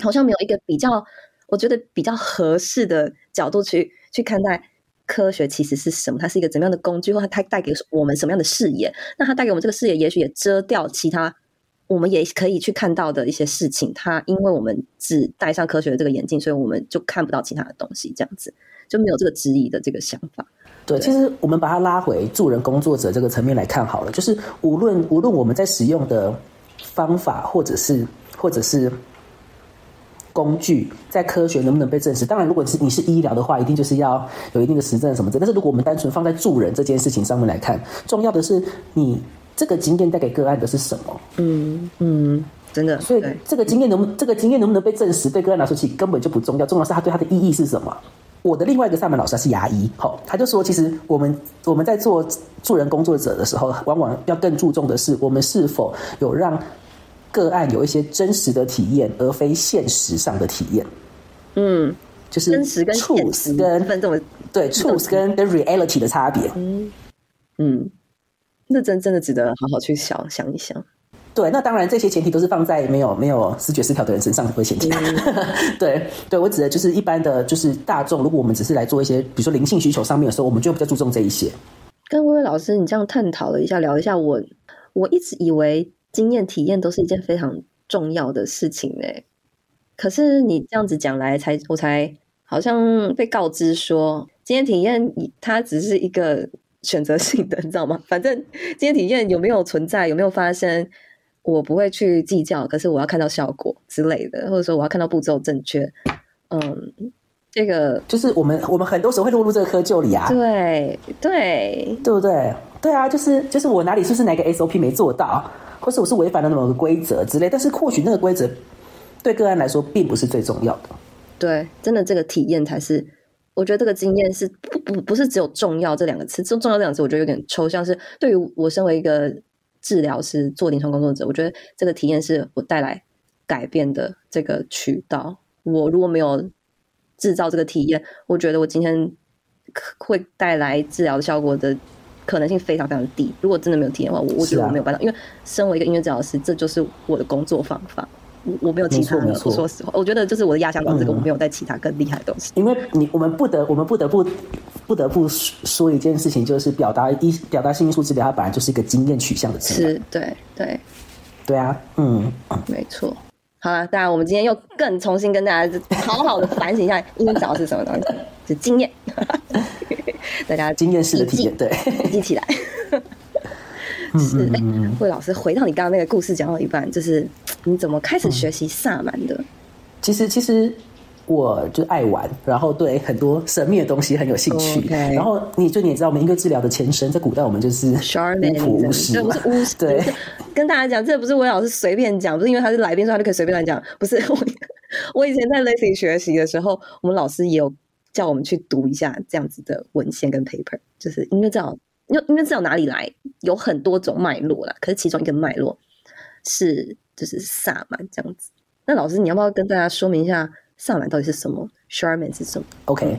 好像没有一个比较，我觉得比较合适的角度去去看待科学其实是什么？它是一个怎么样的工具，或它带给我们什么样的视野？那它带给我们这个视野，也许也遮掉其他我们也可以去看到的一些事情。它因为我们只戴上科学的这个眼镜，所以我们就看不到其他的东西，这样子就没有这个质疑的这个想法。对，其实我们把它拉回助人工作者这个层面来看好了，就是无论无论我们在使用的方法，或者是或者是。工具在科学能不能被证实？当然，如果是你是医疗的话，一定就是要有一定的实证什么的。但是如果我们单纯放在助人这件事情上面来看，重要的是你这个经验带给个案的是什么？嗯嗯，真的。所以这个经验能不这个经验能不能被证实，对个案来说其实根本就不重要，重要是它对它的意义是什么。我的另外一个萨满老师他是牙医，好，他就说，其实我们我们在做助人工作者的时候，往往要更注重的是，我们是否有让个案有一些真实的体验，而非现实上的体验。嗯，就是真实跟 truth 跟分这么对 truth 跟跟 reality 的差别。嗯嗯，那真真的值得好好去想想一想。对，那当然，这些前提都是放在没有没有视觉失调的人身上为前提。嗯、<laughs> 对，对我指的就是一般的，就是大众。如果我们只是来做一些，比如说灵性需求上面的时候，我们就比较注重这一些。跟薇薇老师，你这样探讨了一下，聊一下我，我我一直以为经验体验都是一件非常重要的事情呢。可是你这样子讲来才，才我才好像被告知说，经验体验它只是一个选择性的，你知道吗？<laughs> 反正经验体验有没有存在，有没有发生？我不会去计较，可是我要看到效果之类的，或者说我要看到步骤正确。嗯，这个就是我们我们很多时候会落入这个窠臼里啊。对对对不对？对啊，就是就是我哪里是不是哪个 SOP 没做到，或是我是违反了某个规则之类。但是或许那个规则对个案来说并不是最重要的。对，真的这个体验才是，我觉得这个经验是不不不是只有重要这两个词，重重要这两个词我觉得有点抽象。是对于我身为一个。治疗师做临床工作者，我觉得这个体验是我带来改变的这个渠道。我如果没有制造这个体验，我觉得我今天会带来治疗的效果的可能性非常非常低。如果真的没有体验的话，我我觉得我没有办法，啊、因为身为一个音乐治疗师，这就是我的工作方法。我我没有其他的，说实话，我觉得就是我的压箱宝，这个我没有带其他更厉害的东西。因为你我们不得，我们不得不不得不说一件事情，就是表达一表达性艺术治疗，它本来就是一个经验取向的治疗。是，对对对啊，嗯，没错。好了，当然我们今天又更重新跟大家好好的反省一下，阴招是什么东西？是经验。<laughs> 大家经验式的体验，对，记起来。是，哎，魏老师，回到你刚刚那个故事讲到一半，就是你怎么开始学习萨满的？其实，其实我就爱玩，然后对很多神秘的东西很有兴趣。然后你就你也知道，我们音乐治疗的前身在古代，我们就是巫婆巫师嘛。巫师，<laughs> 对，跟大家讲，这不是我老师随便讲，不是因为他是来宾，所以他就可以随便乱讲。不是我，<laughs> 我以前在 Lacy 学习的时候，我们老师也有叫我们去读一下这样子的文献跟 paper，就是音乐治疗。因为音乐知道哪里来，有很多种脉络啦，可是其中一个脉络是就是萨满这样子。那老师，你要不要跟大家说明一下萨满到底是什么？Shaman 是什么？OK，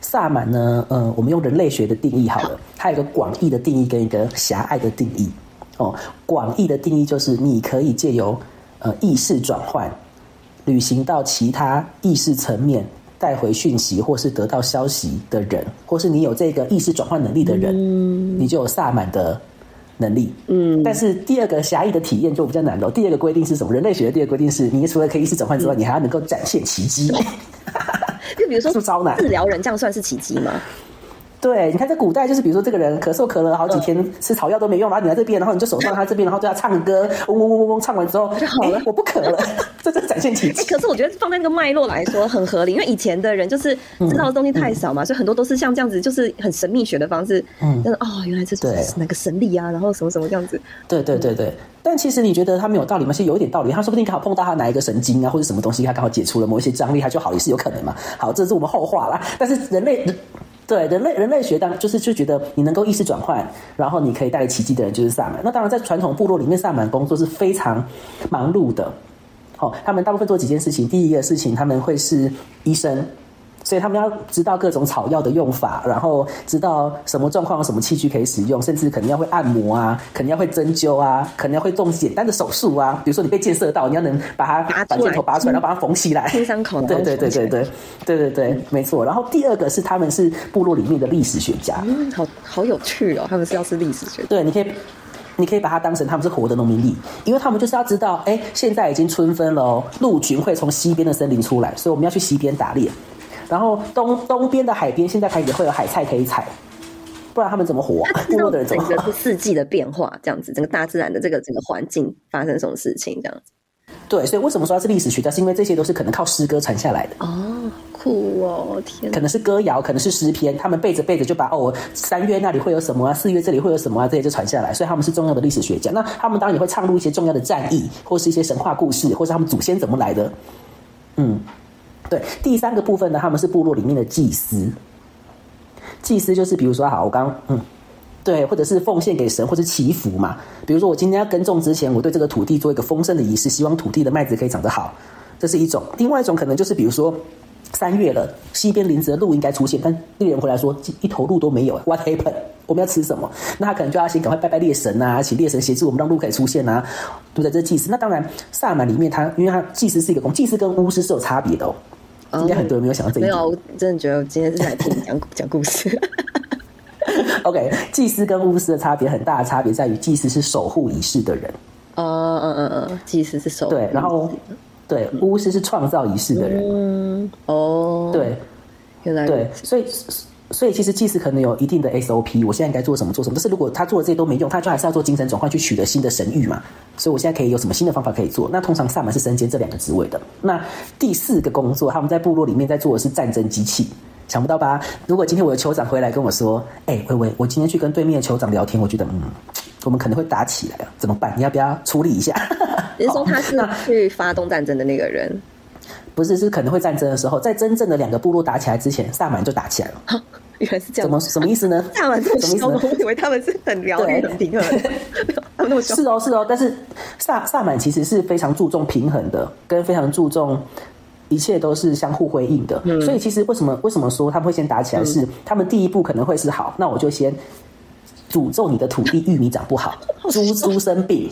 萨满呢？呃，我们用人类学的定义好了，好，它有一个广义的定义跟一个狭隘的定义。哦，广义的定义就是你可以借由呃意识转换，旅行到其他意识层面。带回讯息或是得到消息的人，或是你有这个意识转换能力的人，嗯、你就有萨满的能力。嗯，但是第二个狭义的体验就比较难了。第二个规定是什么？人类学的第二个规定是，你除了可以意识转换之外，嗯、你还要能够展现奇迹。<laughs> 就比如说，治疗人，这样算是奇迹吗？对，你看在古代，就是比如说这个人咳嗽咳了好几天，吃草药都没用，然后你来这边，然后你就手上他这边，然后对他唱歌，嗡嗡嗡嗡嗡，唱完之后就好了，我不咳了，这就展现奇迹。可是我觉得放在那个脉络来说很合理，因为以前的人就是知道的东西太少嘛，所以很多都是像这样子，就是很神秘学的方式，嗯，但是哦，原来这是哪个神力啊，然后什么什么这样子。对对对对，但其实你觉得他没有道理吗？其实有一点道理，他说不定刚好碰到他哪一个神经啊，或者什么东西，他刚好解除了某一些张力，他就好，也是有可能嘛。好，这是我们后话啦。但是人类。对人类，人类学当就是就觉得你能够意识转换，然后你可以带来奇迹的人就是萨满。那当然，在传统部落里面，萨满工作是非常忙碌的。哦，他们大部分做几件事情。第一个事情，他们会是医生。所以他们要知道各种草药的用法，然后知道什么状况有什么器具可以使用，甚至可能要会按摩啊，可能要会针灸啊，可能要会动简单的手术啊。比如说你被箭射到，你要能把它把箭头拔出来，然后把它缝起来，<laughs> 清伤口。对对对对对对对对，没错。然后第二个是他们是部落里面的历史学家，嗯，好好有趣哦。他们是要是历史学家，对，你可以你可以把它当成他们是活的农民历，因为他们就是要知道，哎，现在已经春分了哦，鹿群会从西边的森林出来，所以我们要去西边打猎。然后东东边的海边现在开始会有海菜可以采，不然他们怎么活啊？部落的人怎么活？整个是四季的变化，这样子，整个大自然的这个整个环境发生什么事情，这样子。对，所以为什么说它是历史学家？是因为这些都是可能靠诗歌传下来的。哦，酷哦，天！可能是歌谣，可能是诗篇，他们背着背着就把哦，三月那里会有什么啊，四月这里会有什么啊，这些就传下来，所以他们是重要的历史学家。那他们当然也会唱入一些重要的战役，或是一些神话故事，或是他们祖先怎么来的。嗯，对。第三个部分呢，他们是部落里面的祭司。祭司就是比如说，好，我刚嗯。对，或者是奉献给神，或者祈福嘛。比如说，我今天要耕种之前，我对这个土地做一个丰盛的仪式，希望土地的麦子可以长得好，这是一种。另外一种可能就是，比如说三月了，西边林子的鹿应该出现，但猎人回来说一头鹿都没有，What happened？我们要吃什么？那他可能就要先赶快拜拜猎神啊，请猎神协助我们，让鹿可以出现啊，对不对？这祭司。那当然，萨满里面他，因为他祭司是一个公，祭司跟巫师是有差别的哦。应该很多人没有想到这一点。没有，我真的觉得我今天是来听你讲讲故事。<laughs> OK，祭司跟巫师的差别很大的差别在于，祭司是守护仪式的人。嗯嗯嗯嗯，祭司是守护对，然后对巫师是创造仪式的人。嗯哦，对，原来对，所以所以其实祭司可能有一定的 SOP，我现在应该做什么做什么。但是如果他做的这些都没用，他就还是要做精神转换去取得新的神谕嘛。所以我现在可以有什么新的方法可以做？那通常萨满是身兼这两个职位的。那第四个工作，他们在部落里面在做的是战争机器。想不到吧？如果今天我的酋长回来跟我说：“哎、欸，喂喂，我今天去跟对面的酋长聊天，我觉得嗯，我们可能会打起来了，怎么办？你要不要处理一下？”你是说他是去发动战争的那个人？不是，是可能会战争的时候，在真正的两个部落打起来之前，萨满就打起来了。原来是这样，怎么什么意思呢？萨满这么凶，我以为他们是很疗愈、很平衡。他们那么凶。是哦，是哦，但是萨萨满其实是非常注重平衡的，跟非常注重。一切都是相互辉映的，嗯、所以其实为什么为什么说他们会先打起来是？是、嗯、他们第一步可能会是好，那我就先诅咒你的土地玉米长不好，<laughs> 猪猪生病，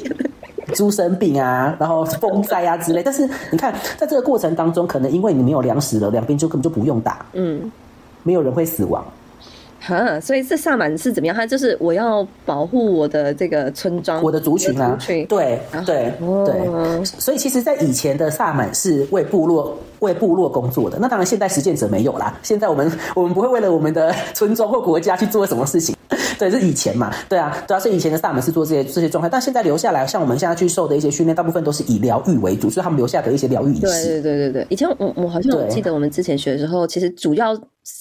猪生病啊，然后风灾啊之类。但是你看，在这个过程当中，可能因为你没有粮食了，两边就根本就不用打，嗯，没有人会死亡。哈，所以这萨满是怎么样？他就是我要保护我的这个村庄，我的族群啊，群对对、哦、对。所以其实，在以前的萨满是为部落为部落工作的。那当然，现代实践者没有啦。现在我们 <laughs> 我们不会为了我们的村庄或国家去做什么事情。<laughs> 对，是以前嘛。对啊，对啊。是以以前的萨满是做这些这些状态，但现在留下来，像我们现在去受的一些训练，大部分都是以疗愈为主，所以他们留下的一些疗愈仪式。对对对对对。以前我我好像我记得我们之前学的时候，其实主要。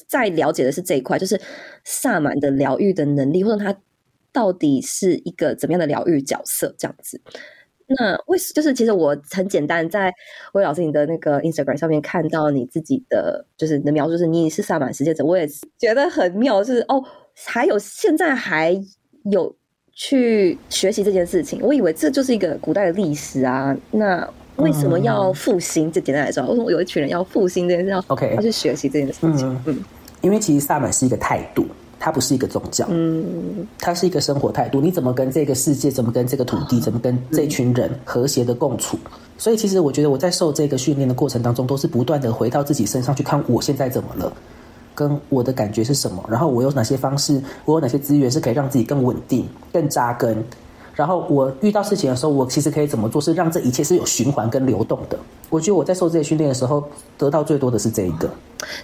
在了解的是这一块，就是萨满的疗愈的能力，或者他到底是一个怎么样的疗愈角色，这样子。那为就是其实我很简单，在魏老师你的那个 Instagram 上面看到你自己的，就是你的描述是你是萨满实践者，我也觉得很妙，就是哦，还有现在还有去学习这件事情，我以为这就是一个古代的历史啊，那。为什么要复兴？就简单来说，为什么有一群人要复兴这件事？要 OK，要去学习这件事情。嗯，嗯，因为其实萨满是一个态度，它不是一个宗教。嗯，它是一个生活态度。你怎么跟这个世界，怎么跟这个土地，怎么跟这群人和谐的共处？所以，其实我觉得我在受这个训练的过程当中，都是不断的回到自己身上去看我现在怎么了，跟我的感觉是什么，然后我有哪些方式，我有哪些资源是可以让自己更稳定、更扎根。然后我遇到事情的时候，我其实可以怎么做，是让这一切是有循环跟流动的。我觉得我在受这些训练的时候，得到最多的是这一个。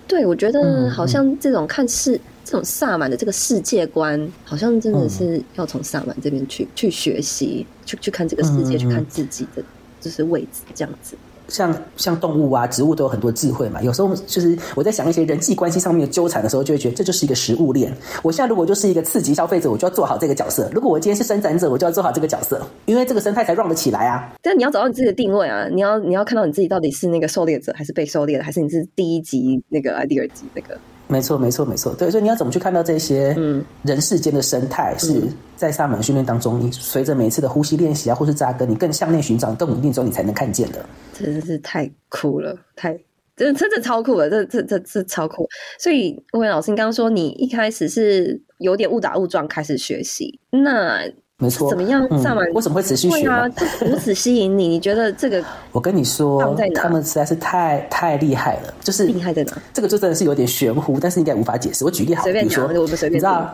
对，我觉得好像这种看世、嗯、这种萨满的这个世界观，好像真的是要从萨满这边去去学习，去去看这个世界，嗯、去看自己的就是位置这样子。像像动物啊、植物都有很多智慧嘛。有时候就是我在想一些人际关系上面的纠缠的时候，就会觉得这就是一个食物链。我现在如果就是一个刺激消费者，我就要做好这个角色；如果我今天是生产者，我就要做好这个角色，因为这个生态才 run 得起来啊。但你要找到你自己的定位啊！你要你要看到你自己到底是那个狩猎者，还是被狩猎的，还是你是第一级那个，第二级那个。没错，没错，没错。对，所以你要怎么去看到这些人世间的生态？嗯、是在萨满训练当中，你随着每一次的呼吸练习啊，或是扎根，你更向内寻找、更稳定之后，你才能看见的。真的是太酷了，太真的真的超酷了，这这这这超酷。所以魏老师，你刚刚说你一开始是有点误打误撞开始学习，那。没错，怎么样？萨满、嗯、为什么会持续学？啊，如此吸引你？你觉得这个？<laughs> 我跟你说，他们实在是太太厉害了，就是厉害在哪？这个就真的是有点玄乎，但是应该无法解释。我举例好，比如说，我们随便你知道？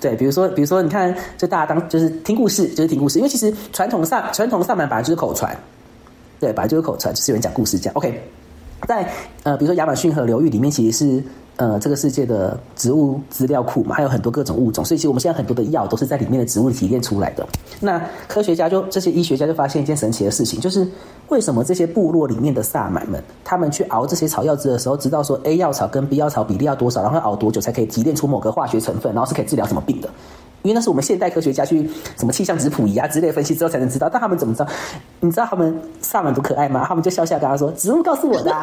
对，比如说，比如说，你看，就大家当就是听故事，就是听故事，因为其实传统上传统上满本来就是口传，对，本来就是口传，就是有人讲故事这样。OK，在呃，比如说亚马逊河流域里面，其实是呃，这个世界的植物资料库嘛，还有很多各种物种，所以其实我们现在很多的药都是在里面的植物提炼出来的。那科学家就这些医学家就发现一件神奇的事情，就是为什么这些部落里面的萨满们，他们去熬这些草药汁的时候，知道说 A 药草跟 B 药草比例要多少，然后熬多久才可以提炼出某个化学成分，然后是可以治疗什么病的？因为那是我们现代科学家去什么气象质谱仪啊之类分析之后才能知道。但他们怎么知道？你知道他们萨满多可爱吗？他们就笑笑跟他说：“植物告诉我的啊。”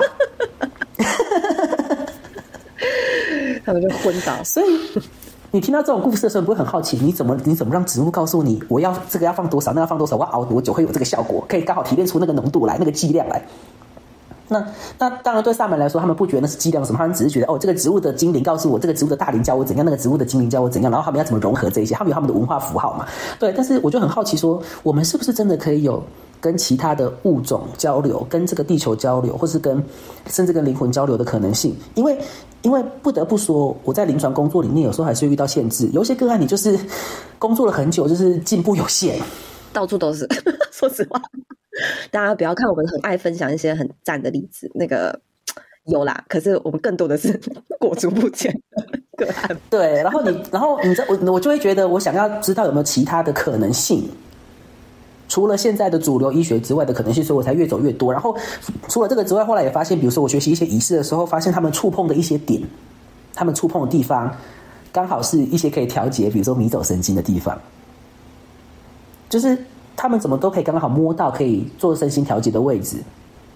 他们就昏倒，所以 <laughs> 你听到这种故事的时候，你不会很好奇，你怎么你怎么让植物告诉你，我要这个要放多少，那要放多少，我要熬多久会有这个效果，可以刚好提炼出那个浓度来，那个剂量来。那那当然对萨满来说，他们不觉得那是剂量什么，他们只是觉得哦，这个植物的精灵告诉我，这个植物的大灵教我怎样，那个植物的精灵教我怎样，然后他们要怎么融合这一些，他们有他们的文化符号嘛？对，但是我就很好奇说，我们是不是真的可以有？跟其他的物种交流，跟这个地球交流，或是跟甚至跟灵魂交流的可能性，因为因为不得不说，我在临床工作里面有时候还是会遇到限制，有些个案你就是工作了很久，就是进步有限，到处都是。<laughs> 说实话，大家不要看我们很爱分享一些很赞的例子，那个有啦，可是我们更多的是 <laughs> 裹足不前个案。对，然后你，然后你我，我就会觉得，我想要知道有没有其他的可能性。除了现在的主流医学之外的可能性，所以我才越走越多。然后除了这个之外，后来也发现，比如说我学习一些仪式的时候，发现他们触碰的一些点，他们触碰的地方，刚好是一些可以调节，比如说迷走神经的地方，就是他们怎么都可以刚刚好摸到可以做身心调节的位置。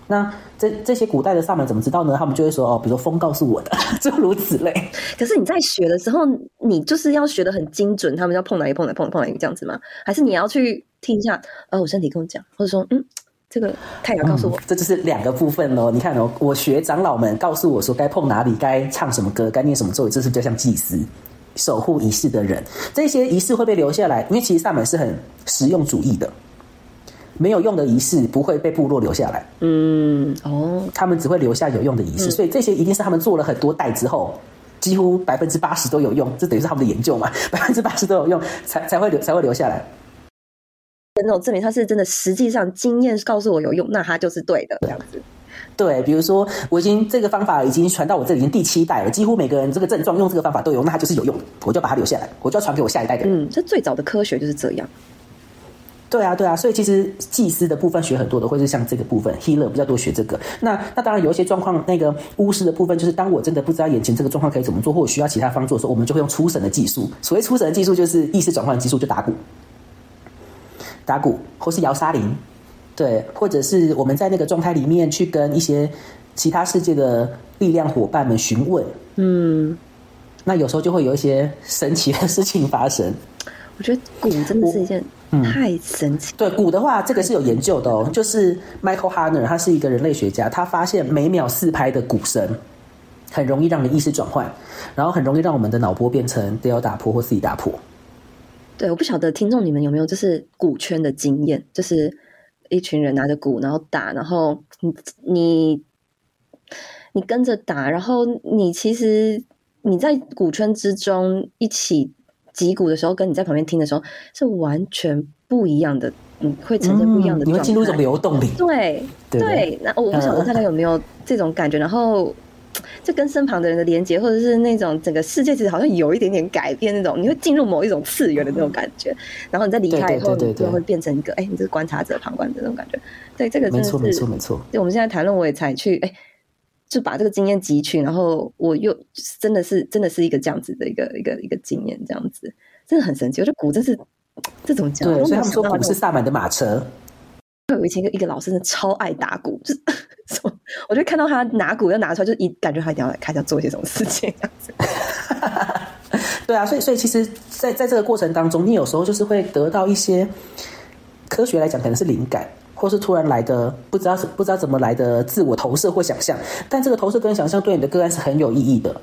那这这些古代的萨满怎么知道呢？他们就会说哦，比如说风告诉我的，<laughs> 诸如此类。可是你在学的时候，你就是要学的很精准，他们要碰哪里碰哪碰碰哪里这样子吗？还是你要去听一下？呃，我身体跟我讲，或者说嗯，这个太阳告诉我、嗯，这就是两个部分喽。你看哦，我学长老们告诉我说该碰哪里，该唱什么歌，该念什么咒语，这是比较像祭司守护仪式的人。这些仪式会被留下来，因为其实萨满是很实用主义的。没有用的仪式不会被部落留下来，嗯，哦，他们只会留下有用的仪式，嗯、所以这些一定是他们做了很多代之后，几乎百分之八十都有用，这等于是他们的研究嘛，<laughs> 百分之八十都有用，才才会留才会留下来。那种证明他是真的，实际上经验告诉我有用，那他就是对的，这样子。对，比如说我已经这个方法已经传到我这里已经第七代了，几乎每个人这个症状用这个方法都有，那它就是有用的，我就把它留下来，我就要传给我下一代的人。嗯，这最早的科学就是这样。对啊，对啊，所以其实祭司的部分学很多的，或是像这个部分，healer 比较多学这个。那那当然有一些状况，那个巫师的部分，就是当我真的不知道眼前这个状况可以怎么做，或者需要其他方做的时候，我们就会用出神的技术。所谓出神的技术，就是意识转换技术，就打鼓，打鼓，或是摇沙铃，对，或者是我们在那个状态里面去跟一些其他世界的力量伙伴们询问，嗯，那有时候就会有一些神奇的事情发生。我觉得鼓真的是一件太神奇。嗯、对鼓的话，这个是有研究的哦。就是 Michael Harner，他是一个人类学家，他发现每秒四拍的鼓声，很容易让你意识转换，然后很容易让我们的脑波变成都要打破或自己打破。对，我不晓得听众你们有没有就是鼓圈的经验，就是一群人拿着鼓然后打，然后你你你跟着打，然后你其实你在鼓圈之中一起。击鼓的时候，跟你在旁边听的时候是完全不一样的，嗯，会呈现不一样的。你会进入一种流动里。对对，对，那我不晓得大家有没有这种感觉，然后就跟身旁的人的连接，或者是那种整个世界其实好像有一点点改变那种，你会进入某一种次元的那种感觉，然后你再离开以后，你就会变成一个，哎，你是观察者、旁观者那种感觉。对，这个真的是没错，没错，没错。对，我们现在谈论，我也才去，哎。就把这个经验汲取，然后我又真的是真的是一个这样子的一个一个一个经验，这样子真的很神奇。我觉得鼓真是这种讲，对，所以他们说鼓是萨满的马车。<laughs> 我以前一个一个老师，真的超爱打鼓，就是 <laughs> 我就看到他拿鼓要拿出来，就一感觉他一定要来看一下做些什么事情这样子。<laughs> 对啊，所以所以其实在，在在这个过程当中，你有时候就是会得到一些科学来讲可能是灵感。或是突然来的不知道是不知道怎么来的自我投射或想象，但这个投射跟想象对你的个案是很有意义的，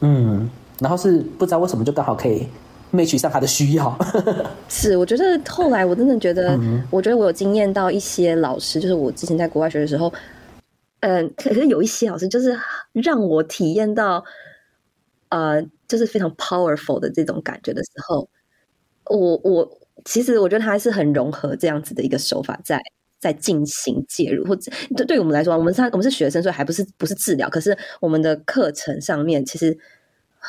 嗯，然后是不知道为什么就刚好可以 match 上他的需要。<laughs> 是，我觉得后来我真的觉得，嗯、我觉得我有经验到一些老师，就是我之前在国外学的时候，嗯、呃，可是有一些老师就是让我体验到，呃，就是非常 powerful 的这种感觉的时候，我我。其实我觉得他还是很融合这样子的一个手法在在进行介入，或者对我们来说，我们是我们是学生，所以还不是不是治疗。可是我们的课程上面，其实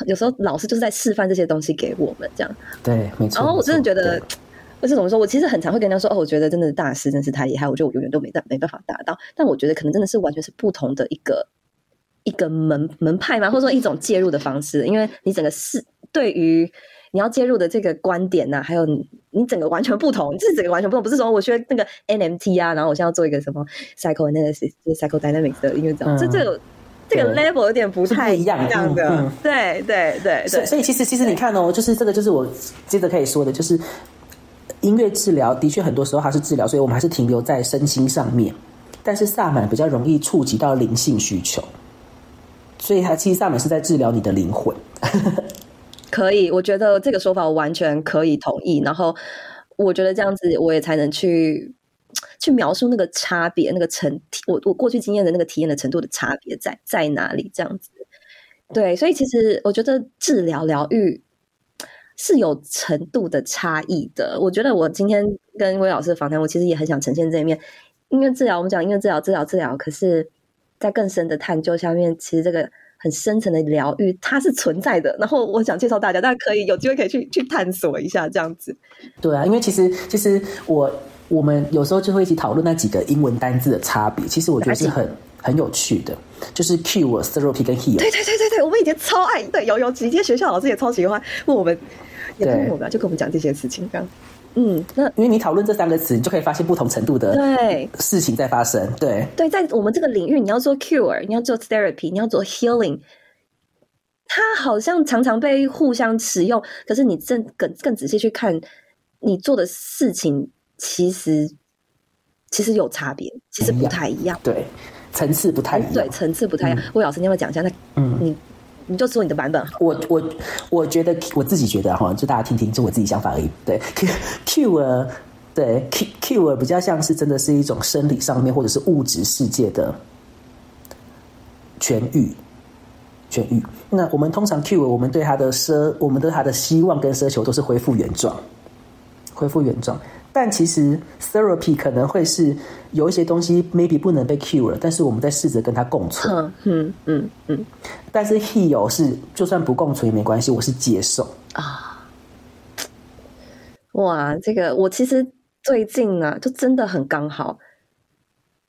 有时候老师就是在示范这些东西给我们，这样对，没错。然后我真的觉得，我是怎么说？我其实很常会跟人家说，哦，我觉得真的大师真是太厉害，我觉得我永远都没办没办法达到。但我觉得可能真的是完全是不同的一个一个门门派嘛，或者说一种介入的方式，因为你整个是对于。你要介入的这个观点呐、啊，还有你，整个完全不同，这是整个完全不同，不是说我学那个 NMT 啊，然后我现在要做一个什么 psychoanalysis、psychodynamics 的音乐治疗，这这个这个 level 有点不太一样，这样的，嗯嗯、对对对对。所以其实其实你看哦，就是这个就是我接着可以说的，就是音乐治疗的确很多时候它是治疗，所以我们还是停留在身心上面，但是萨满比较容易触及到灵性需求，所以它其实萨满是在治疗你的灵魂。可以，我觉得这个说法我完全可以同意。然后，我觉得这样子我也才能去去描述那个差别，那个程我我过去经验的那个体验的程度的差别在在哪里？这样子，对，所以其实我觉得治疗疗愈是有程度的差异的。我觉得我今天跟威老师的访谈，我其实也很想呈现这一面。音乐治疗，我们讲音乐治疗，治疗治疗，可是，在更深的探究下面，其实这个。很深层的疗愈，它是存在的。然后我想介绍大家，大家可以有机会可以去去探索一下这样子。对啊，因为其实其实我我们有时候就会一起讨论那几个英文单字的差别。其实我觉得是很很有趣的，就是 cure、therapy 跟 heal。对对对对对，我们以前超爱，对有有几天学校老师也超喜欢问我们，也问我们，就跟我们讲这些事情这样。嗯，那因为你讨论这三个词，你就可以发现不同程度的对事情在发生。对对，在我们这个领域，你要做 cure，你要做 therapy，你要做 healing，它好像常常被互相使用。可是你正更更仔细去看，你做的事情其实其实有差别，其实不太一样。对，层次不太一样。对，层次不太一样。魏、嗯、老师，你要不要讲一下？那嗯，你。你就说你的版本。我我我觉得我自己觉得哈，就大家听听，就我自己想法而已。对，cure，对，cure 比较像是真的是一种生理上面或者是物质世界的痊愈，痊愈。那我们通常 cure，我们对他的奢，我们对他的希望跟奢求都是恢复原状，恢复原状。但其实 therapy 可能会是有一些东西 maybe 不能被 cure，但是我们在试着跟它共存。嗯嗯嗯嗯。但是 heal 是就算不共存也没关系，我是接受啊。哇，这个我其实最近啊，就真的很刚好。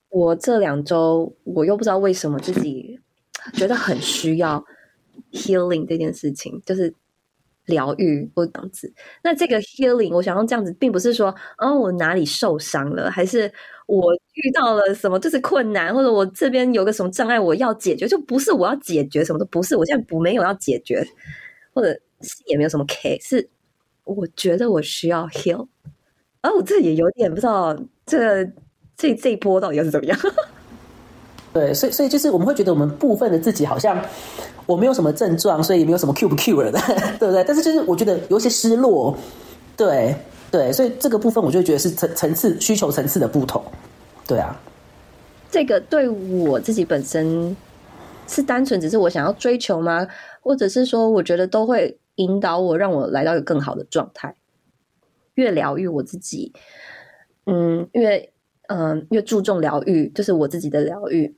我这两周我又不知道为什么自己觉得很需要 healing 这件事情，就是。疗愈或这样子，那这个 healing，我想用这样子，并不是说，哦，我哪里受伤了，还是我遇到了什么就是困难，或者我这边有个什么障碍，我要解决，就不是我要解决什么都不是，我现在不没有要解决，或者也没有什么 case，是我觉得我需要 heal，而、我这也有点不知道，这、这这一波到底要是怎么样？对，所以所以就是我们会觉得我们部分的自己好像。我没有什么症状，所以也没有什么 cure 不 cure 的，<laughs> 对不对？但是就是我觉得有些失落，对对，所以这个部分我就觉得是层层次需求层次的不同，对啊。这个对我自己本身是单纯只是我想要追求吗？或者是说，我觉得都会引导我，让我来到一个更好的状态，越疗愈我自己，嗯，越嗯越注重疗愈，就是我自己的疗愈。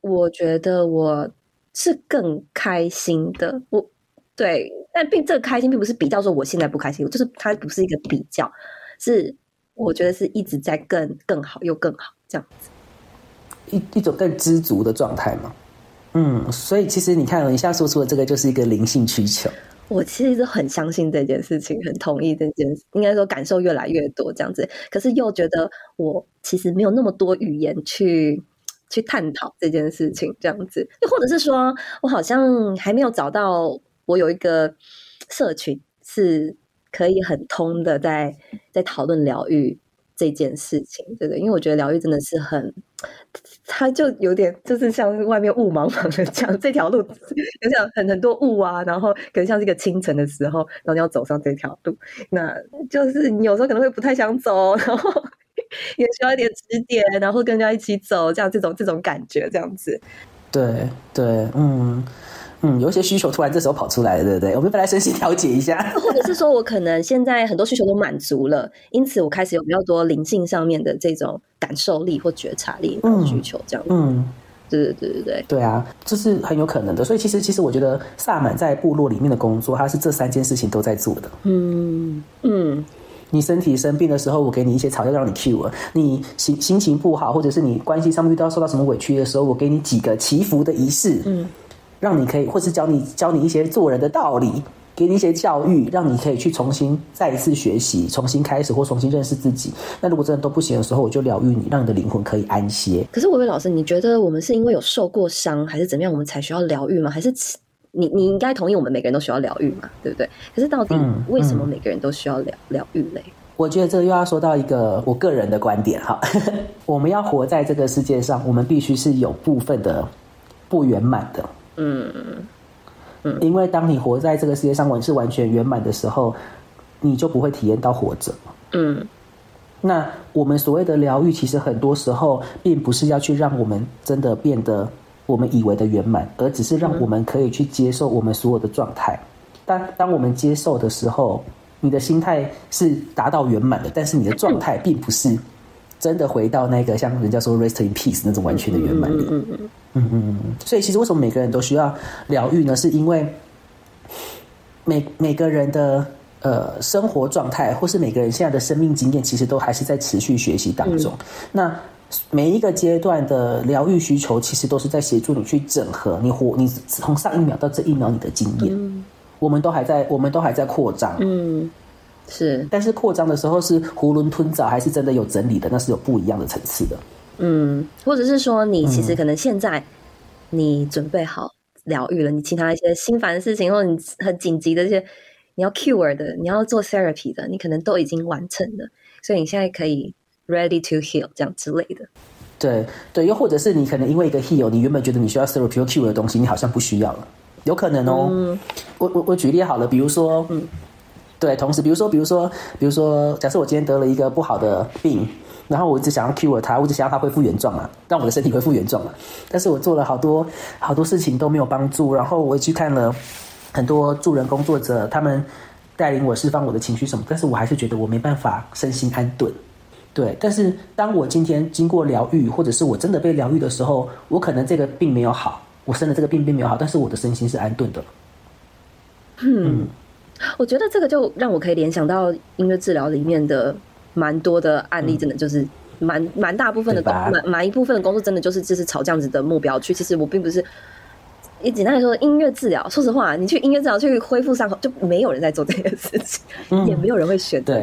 我觉得我。是更开心的，我对，但并这个开心并不是比较说我现在不开心，就是它不是一个比较，是我觉得是一直在更更好又更好这样子，一一种更知足的状态嘛。嗯，所以其实你看，你现在说出的这个就是一个灵性需求。我其实是很相信这件事情，很同意这件事，应该说感受越来越多这样子，可是又觉得我其实没有那么多语言去。去探讨这件事情，这样子，又或者是说，我好像还没有找到我有一个社群是可以很通的在，在在讨论疗愈这件事情，对不对？因为我觉得疗愈真的是很，它就有点就是像外面雾茫茫的这样，这条路有像很很多雾啊，然后可能像是一个清晨的时候，然后你要走上这条路，那就是你有时候可能会不太想走，然后。<laughs> 也需要一点指点，然后跟人家一起走，这样这种这种感觉，这样子。对对，嗯，嗯，有一些需求突然这时候跑出来了，对不对？我们本来身心调节一下，或者是说我可能现在很多需求都满足了，因此我开始有比较多灵性上面的这种感受力或觉察力的需求，这样子。嗯，对对对对对，对啊，这是很有可能的。所以其实其实我觉得萨满在部落里面的工作，他是这三件事情都在做的。嗯嗯。你身体生病的时候，我给你一些草药让你 cure。你心心情不好，或者是你关系上面遇到受到什么委屈的时候，我给你几个祈福的仪式，嗯，让你可以，或是教你教你一些做人的道理，给你一些教育，让你可以去重新再一次学习，重新开始或重新认识自己。那如果真的都不行的时候，我就疗愈你，让你的灵魂可以安歇。可是薇薇老师，你觉得我们是因为有受过伤，还是怎么样，我们才需要疗愈吗？还是你你应该同意我们每个人都需要疗愈嘛，对不对？可是到底为什么每个人都需要疗疗愈嘞？我觉得这又要说到一个我个人的观点哈，<laughs> 我们要活在这个世界上，我们必须是有部分的不圆满的，嗯嗯，因为当你活在这个世界上，完是完全圆满的时候，你就不会体验到活着，嗯。那我们所谓的疗愈，其实很多时候并不是要去让我们真的变得我们以为的圆满，而只是让我们可以去接受我们所有的状态。当当我们接受的时候，你的心态是达到圆满的，但是你的状态并不是真的回到那个像人家说 rest in peace 那种完全的圆满里。嗯嗯嗯嗯。所以其实为什么每个人都需要疗愈呢？是因为每每个人的呃生活状态，或是每个人现在的生命经验，其实都还是在持续学习当中。那每一个阶段的疗愈需求，其实都是在协助你去整合你活你从上一秒到这一秒你的经验。我们都还在，我们都还在扩张。嗯，是。但是扩张的时候是囫囵吞枣，还是真的有整理的？那是有不一样的层次的。嗯，或者是说，你其实可能现在你准备好疗愈了，嗯、你其他一些心烦的事情，或者你很紧急的这些你要 cure 的，你要做 therapy 的，你可能都已经完成了，所以你现在可以 ready to heal 这样之类的。对对，又或者是你可能因为一个 heal，你原本觉得你需要 therapy 或 cure 的东西，你好像不需要了。有可能哦，嗯、我我我举例好了，比如说，嗯，对，同时，比如说，比如说，比如说，假设我今天得了一个不好的病，然后我一直想要 cure 它，我一直想要它恢复原状嘛，让我的身体恢复原状嘛，但是我做了好多好多事情都没有帮助，然后我也去看了很多助人工作者，他们带领我释放我的情绪什么，但是我还是觉得我没办法身心安顿，对，但是当我今天经过疗愈，或者是我真的被疗愈的时候，我可能这个病没有好。我生的这个病并没有好，但是我的身心是安顿的。嗯，我觉得这个就让我可以联想到音乐治疗里面的蛮多的案例，真的就是蛮蛮大部分的工，蛮蛮一部分的工作，真的就是就是朝这样子的目标去。其实我并不是，也简单来说，音乐治疗，说实话，你去音乐治疗去恢复伤口，就没有人在做这件事情，嗯、也没有人会选择。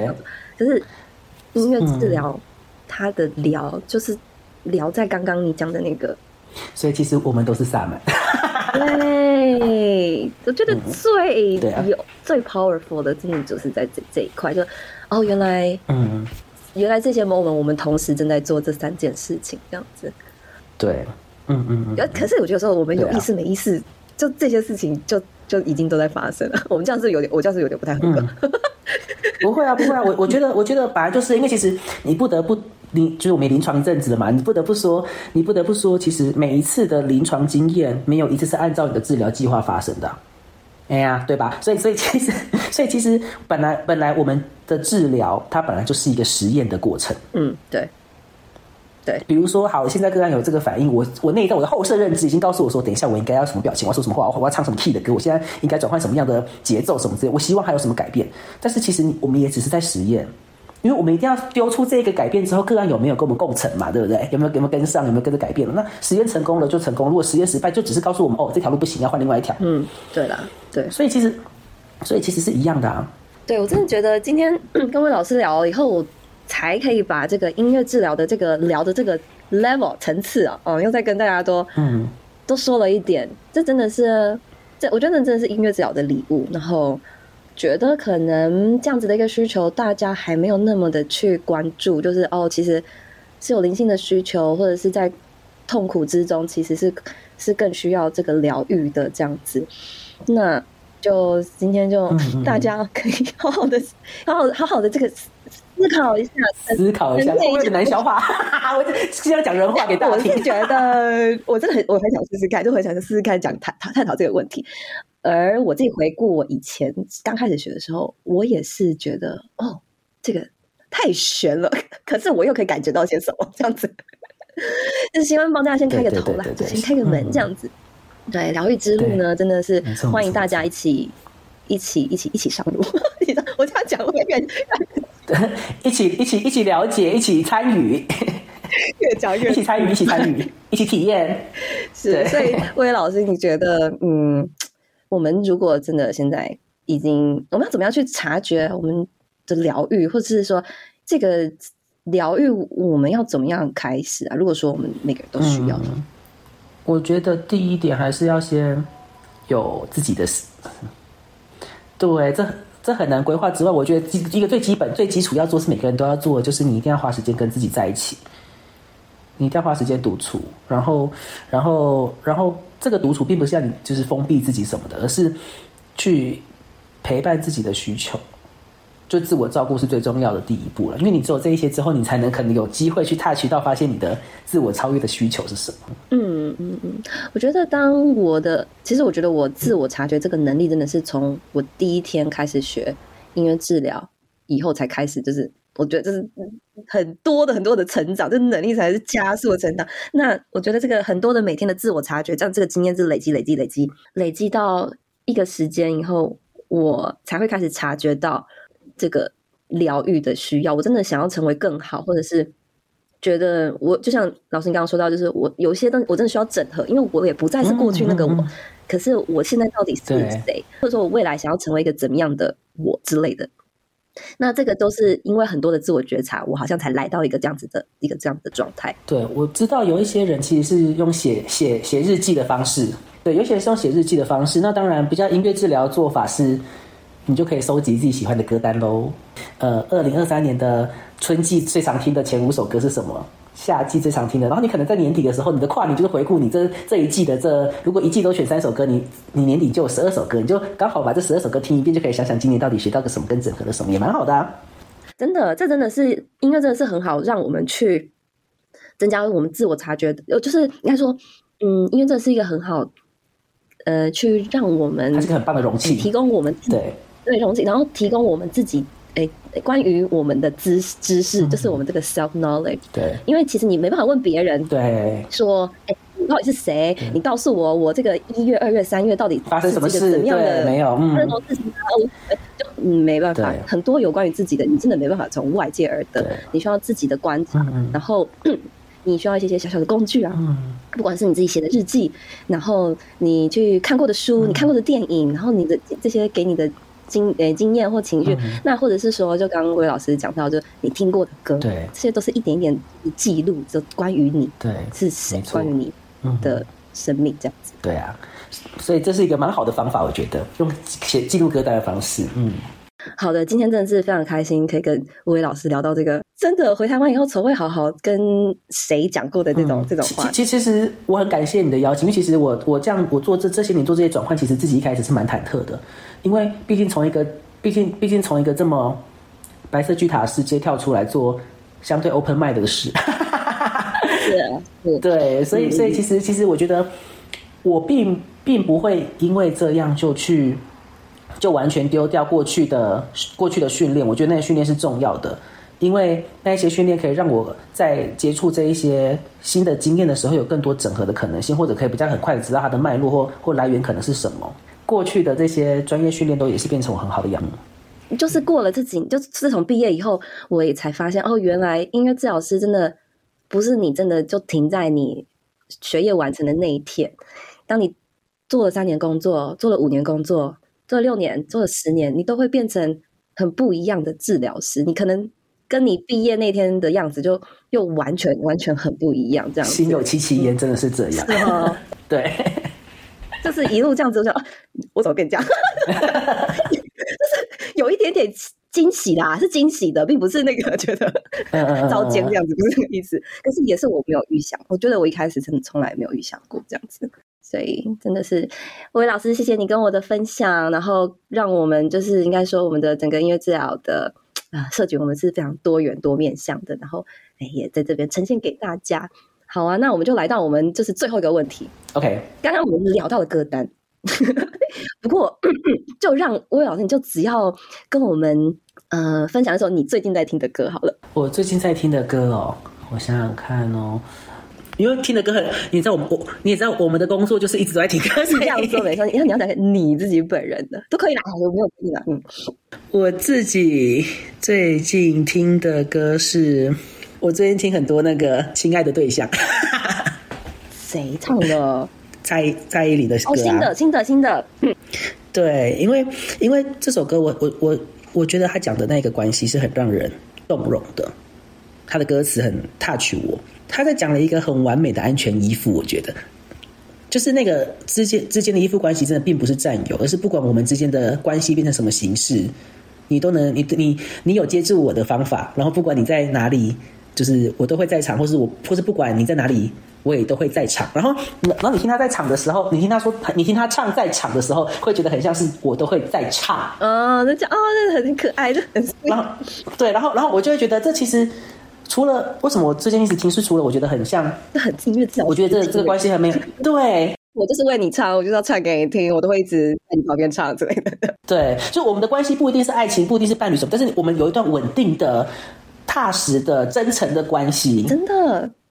可是音乐治疗，它的疗就是疗在刚刚你讲的那个。所以其实我们都是萨满。对，我觉得最有、嗯啊、最 powerful 的，真的就是在这这一块，就哦，原来，嗯，原来这些 moment 我们同时正在做这三件事情，这样子。对，嗯嗯嗯。可是我觉得说我们有意识没意识，啊、就这些事情就就已经都在发生了。<laughs> 我们这样是有点，我这样是有点不太合格。嗯、不会啊，不会啊，我我觉得，我觉得本来就是因为其实你不得不。你就是我们临床一阵子了嘛，你不得不说，你不得不说，其实每一次的临床经验，没有一次是按照你的治疗计划发生的，哎呀，对吧？所以，所以其实，所以其实本来本来我们的治疗，它本来就是一个实验的过程。嗯，对，对。比如说，好，现在个案有这个反应，我我内在我的后设认知已经告诉我说，等一下我应该要什么表情，我要说什么话，我要唱什么 key 的歌，我现在应该转换什么样的节奏，什么之类，我希望还有什么改变。但是其实我们也只是在实验。因为我们一定要丢出这个改变之后，个案有没有跟我们共成嘛？对不对？有没有有没有跟上？有没有跟着改变了？那实验成功了就成功，如果实验失败，就只是告诉我们哦，这条路不行，要换另外一条。嗯，对啦，对，所以其实，所以其实是一样的啊。对，我真的觉得今天 <clears throat> 跟魏老师聊了以后，我才可以把这个音乐治疗的这个聊的这个 level 层次啊，哦，又再跟大家多嗯多说了一点，这真的是这我觉得真的是音乐治疗的礼物，然后。觉得可能这样子的一个需求，大家还没有那么的去关注，就是哦，其实是有灵性的需求，或者是在痛苦之中，其实是是更需要这个疗愈的这样子。那就今天就大家可以好好的、<laughs> 好好好好的这个思考一下，思考一下，会不会很难消化？<laughs> 我是要讲人话给大家听。我是觉得，我真的很，我很想试试看，就很想试试看讲探探讨这个问题。而我自己回顾我以前刚开始学的时候，我也是觉得，哦，这个太悬了。<laughs> 可是我又可以感觉到些什么？这样子，<laughs> 就是希望帮大家先开个头啦，就先开个门，这样子。对，疗愈之路呢，真的是欢迎大家一起。一起一起一起上路，我这样讲我感觉，对，<laughs> 一起一起一起了解，一起参与，<laughs> 越讲越 <laughs> 一起参与，一起参与，一起体验。是，所以魏老师，你觉得，嗯，我们如果真的现在已经，我们要怎么样去察觉我们的疗愈，或者是说这个疗愈，我们要怎么样开始啊？如果说我们每个人都需要，嗯，我觉得第一点还是要先有自己的。对，这这很难规划之外，我觉得基一个最基本、最基础要做是每个人都要做的，就是你一定要花时间跟自己在一起，你一定要花时间独处，然后，然后，然后这个独处并不是让你就是封闭自己什么的，而是去陪伴自己的需求。就自我照顾是最重要的第一步了，因为你只有这一些之后，你才能可能有机会去 touch 到发现你的自我超越的需求是什么。嗯嗯嗯，我觉得当我的，其实我觉得我自我察觉这个能力真的是从我第一天开始学音乐治疗以后才开始，就是我觉得这是很多的很多的成长，这能力才是加速的成长。那我觉得这个很多的每天的自我察觉，这样这个经验是累积累积累积累积到一个时间以后，我才会开始察觉到。这个疗愈的需要，我真的想要成为更好，或者是觉得我就像老师你刚刚说到，就是我有些东西我真的需要整合，因为我也不再是过去那个我，嗯嗯嗯，可是我现在到底是谁，或者说我未来想要成为一个怎么样的我之类的，那这个都是因为很多的自我觉察，我好像才来到一个这样子的一个这样子的状态。对，我知道有一些人其实是用写写写日记的方式，对，有些人是用写日记的方式，那当然比较音乐治疗做法是。你就可以收集自己喜欢的歌单喽。呃，二零二三年的春季最常听的前五首歌是什么？夏季最常听的，然后你可能在年底的时候，你的跨年就是回顾你这这一季的这，如果一季都选三首歌，你你年底就有十二首歌，你就刚好把这十二首歌听一遍，就可以想想今年到底学到个什么，跟整合了什么，也蛮好的啊。真的，这真的是音乐，真的是很好，让我们去增加我们自我察觉。呃，就是应该说，嗯，音乐真的是一个很好，呃，去让我们它是个很棒的容器，提供我们对。对，容器，然后提供我们自己，诶，关于我们的知知识，嗯、就是我们这个 self knowledge。对，因为其实你没办法问别人，对，说，诶，你到底是谁？你告诉我，我这个一月、二月、三月到底发生什么事？怎么样的？没有，嗯，事情就嗯没办法，很多有关于自己的，你真的没办法从外界而得，你需要自己的观察，嗯、然后 <clears throat> 你需要一些些小小的工具啊，嗯、不管是你自己写的日记，然后你去看过的书，嗯、你看过的电影，然后你的这些给你的。经诶经验或情绪，嗯、那或者是说，就刚刚魏老师讲到，就你听过的歌，对，这些都是一点点记录，就关于你，对，是谁，关于你的生命这样子。对啊，所以这是一个蛮好的方法，我觉得用写记录歌单的方式，嗯。好的，今天真的是非常开心，可以跟魏老师聊到这个，真的回台湾以后，从未好好跟谁讲过的这种、嗯、这种话。其其实我很感谢你的邀请，因为其实我我这样我做这这些年做这些转换，其实自己一开始是蛮忐忑的。因为毕竟从一个，毕竟毕竟从一个这么白色巨塔世界跳出来做相对 open mind 的事，是啊，是。对，所以所以其实其实我觉得我并并不会因为这样就去就完全丢掉过去的过去的训练，我觉得那些训练是重要的，因为那一些训练可以让我在接触这一些新的经验的时候有更多整合的可能性，或者可以比较很快的知道它的脉络或或来源可能是什么。过去的这些专业训练都也是变成我很好的养分。就是过了这几，就自从毕业以后，我也才发现哦，原来音乐治疗师真的不是你真的就停在你学业完成的那一天。当你做了三年工作，做了五年工作，做了六年，做了十年，你都会变成很不一样的治疗师。你可能跟你毕业那天的样子就又完全完全很不一样。这样，心有戚戚焉，真的是这样。是哦、对。就是一路这样子，我想，我怎么变这样？<laughs> 就是有一点点惊喜啦，是惊喜的，并不是那个觉得遭奸这样子，不是这个意思。可是也是我没有预想，我觉得我一开始真的从来没有预想过这样子，所以真的是魏老师，谢谢你跟我的分享，然后让我们就是应该说我们的整个音乐治疗的啊、呃，社群我们是非常多元多面向的，然后哎也在这边呈现给大家。好啊，那我们就来到我们就是最后一个问题。OK，刚刚我们聊到了歌单，<laughs> 不过就让薇薇老师，你就只要跟我们呃分享一首你最近在听的歌好了。我最近在听的歌哦，我想想看哦。因为听的歌很，你知道我们我你也知道我们的工作就是一直都在听歌，是这样说没错。因为你要讲你自己本人的都可以啦，我没有听啦。嗯，我自己最近听的歌是，我最近听很多那个《亲爱的对象》，<laughs> 谁唱的？蔡蔡依林的歌啊，哦，新的新的新的。嗯，对，因为因为这首歌我，我我我我觉得他讲的那个关系是很让人动容的，他的歌词很 touch 我。他在讲了一个很完美的安全依附，我觉得，就是那个之间之间的依附关系，真的并不是占有，而是不管我们之间的关系变成什么形式，你都能，你你你有接住我的方法，然后不管你在哪里，就是我都会在场，或是我，或是不管你在哪里，我也都会在场。然后，然后你听他在场的时候，你听他说，你听他唱在场的时候，会觉得很像是我都会在唱。哦，那讲哦，那很可爱的，很然后对，然后然后我就会觉得这其实。除了为什么我最近一直听是除了我觉得很像，很音乐治疗，我觉得这个这个关系很没有。对，我就是为你唱，我就是要唱给你听，我都会一直在你旁边唱之类的。对，就我们的关系不一定是爱情，不一定是伴侣什么，但是我们有一段稳定的、踏实的、真诚的关系。真的，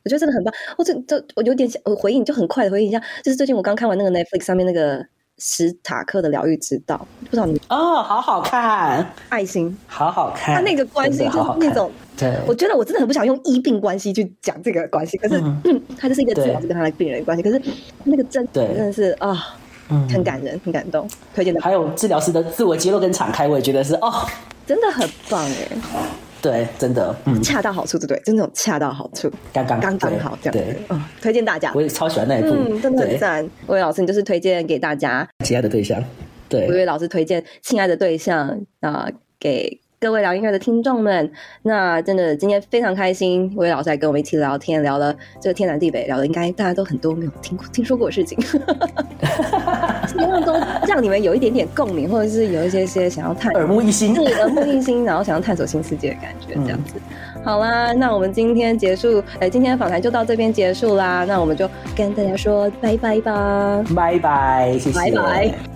我觉得真的很棒。我这这我有点想我回应，就很快的回应一下，就是最近我刚看完那个 Netflix 上面那个。史塔克的疗愈之道，不知道你哦，好好看，爱心，好好看，他那个关系就是那种，对，我觉得我真的很不想用医病关系去讲这个关系，可是，嗯，<laughs> 他就是一个治疗师跟他的病人的关系，可是那个真的真的是啊，嗯，很感人，很感动，推荐的。还有治疗师的自我揭露跟敞开，我也觉得是哦，真的很棒哎。对，真的，嗯，恰到好处，对不对？就那种恰到好处，刚刚刚刚好这样。对，嗯，推荐大家。我也超喜欢那一部，嗯，真的很赞。薇薇老师，你就是推荐给大家。亲爱的对象，对，薇薇老师推荐亲爱的对象啊，给。各位聊音乐的听众们，那真的今天非常开心，薇薇老师来跟我们一起聊天，聊了这个天南地北，聊的应该大家都很多没有听过听说过的事情，<laughs> 希望都让你们有一点点共鸣，或者是有一些些想要探耳目一新，对，耳目一新，然后想要探索新世界的感觉，这样子。嗯、好啦，那我们今天结束，哎，今天的访谈就到这边结束啦，那我们就跟大家说拜拜吧，拜拜，谢谢，拜拜。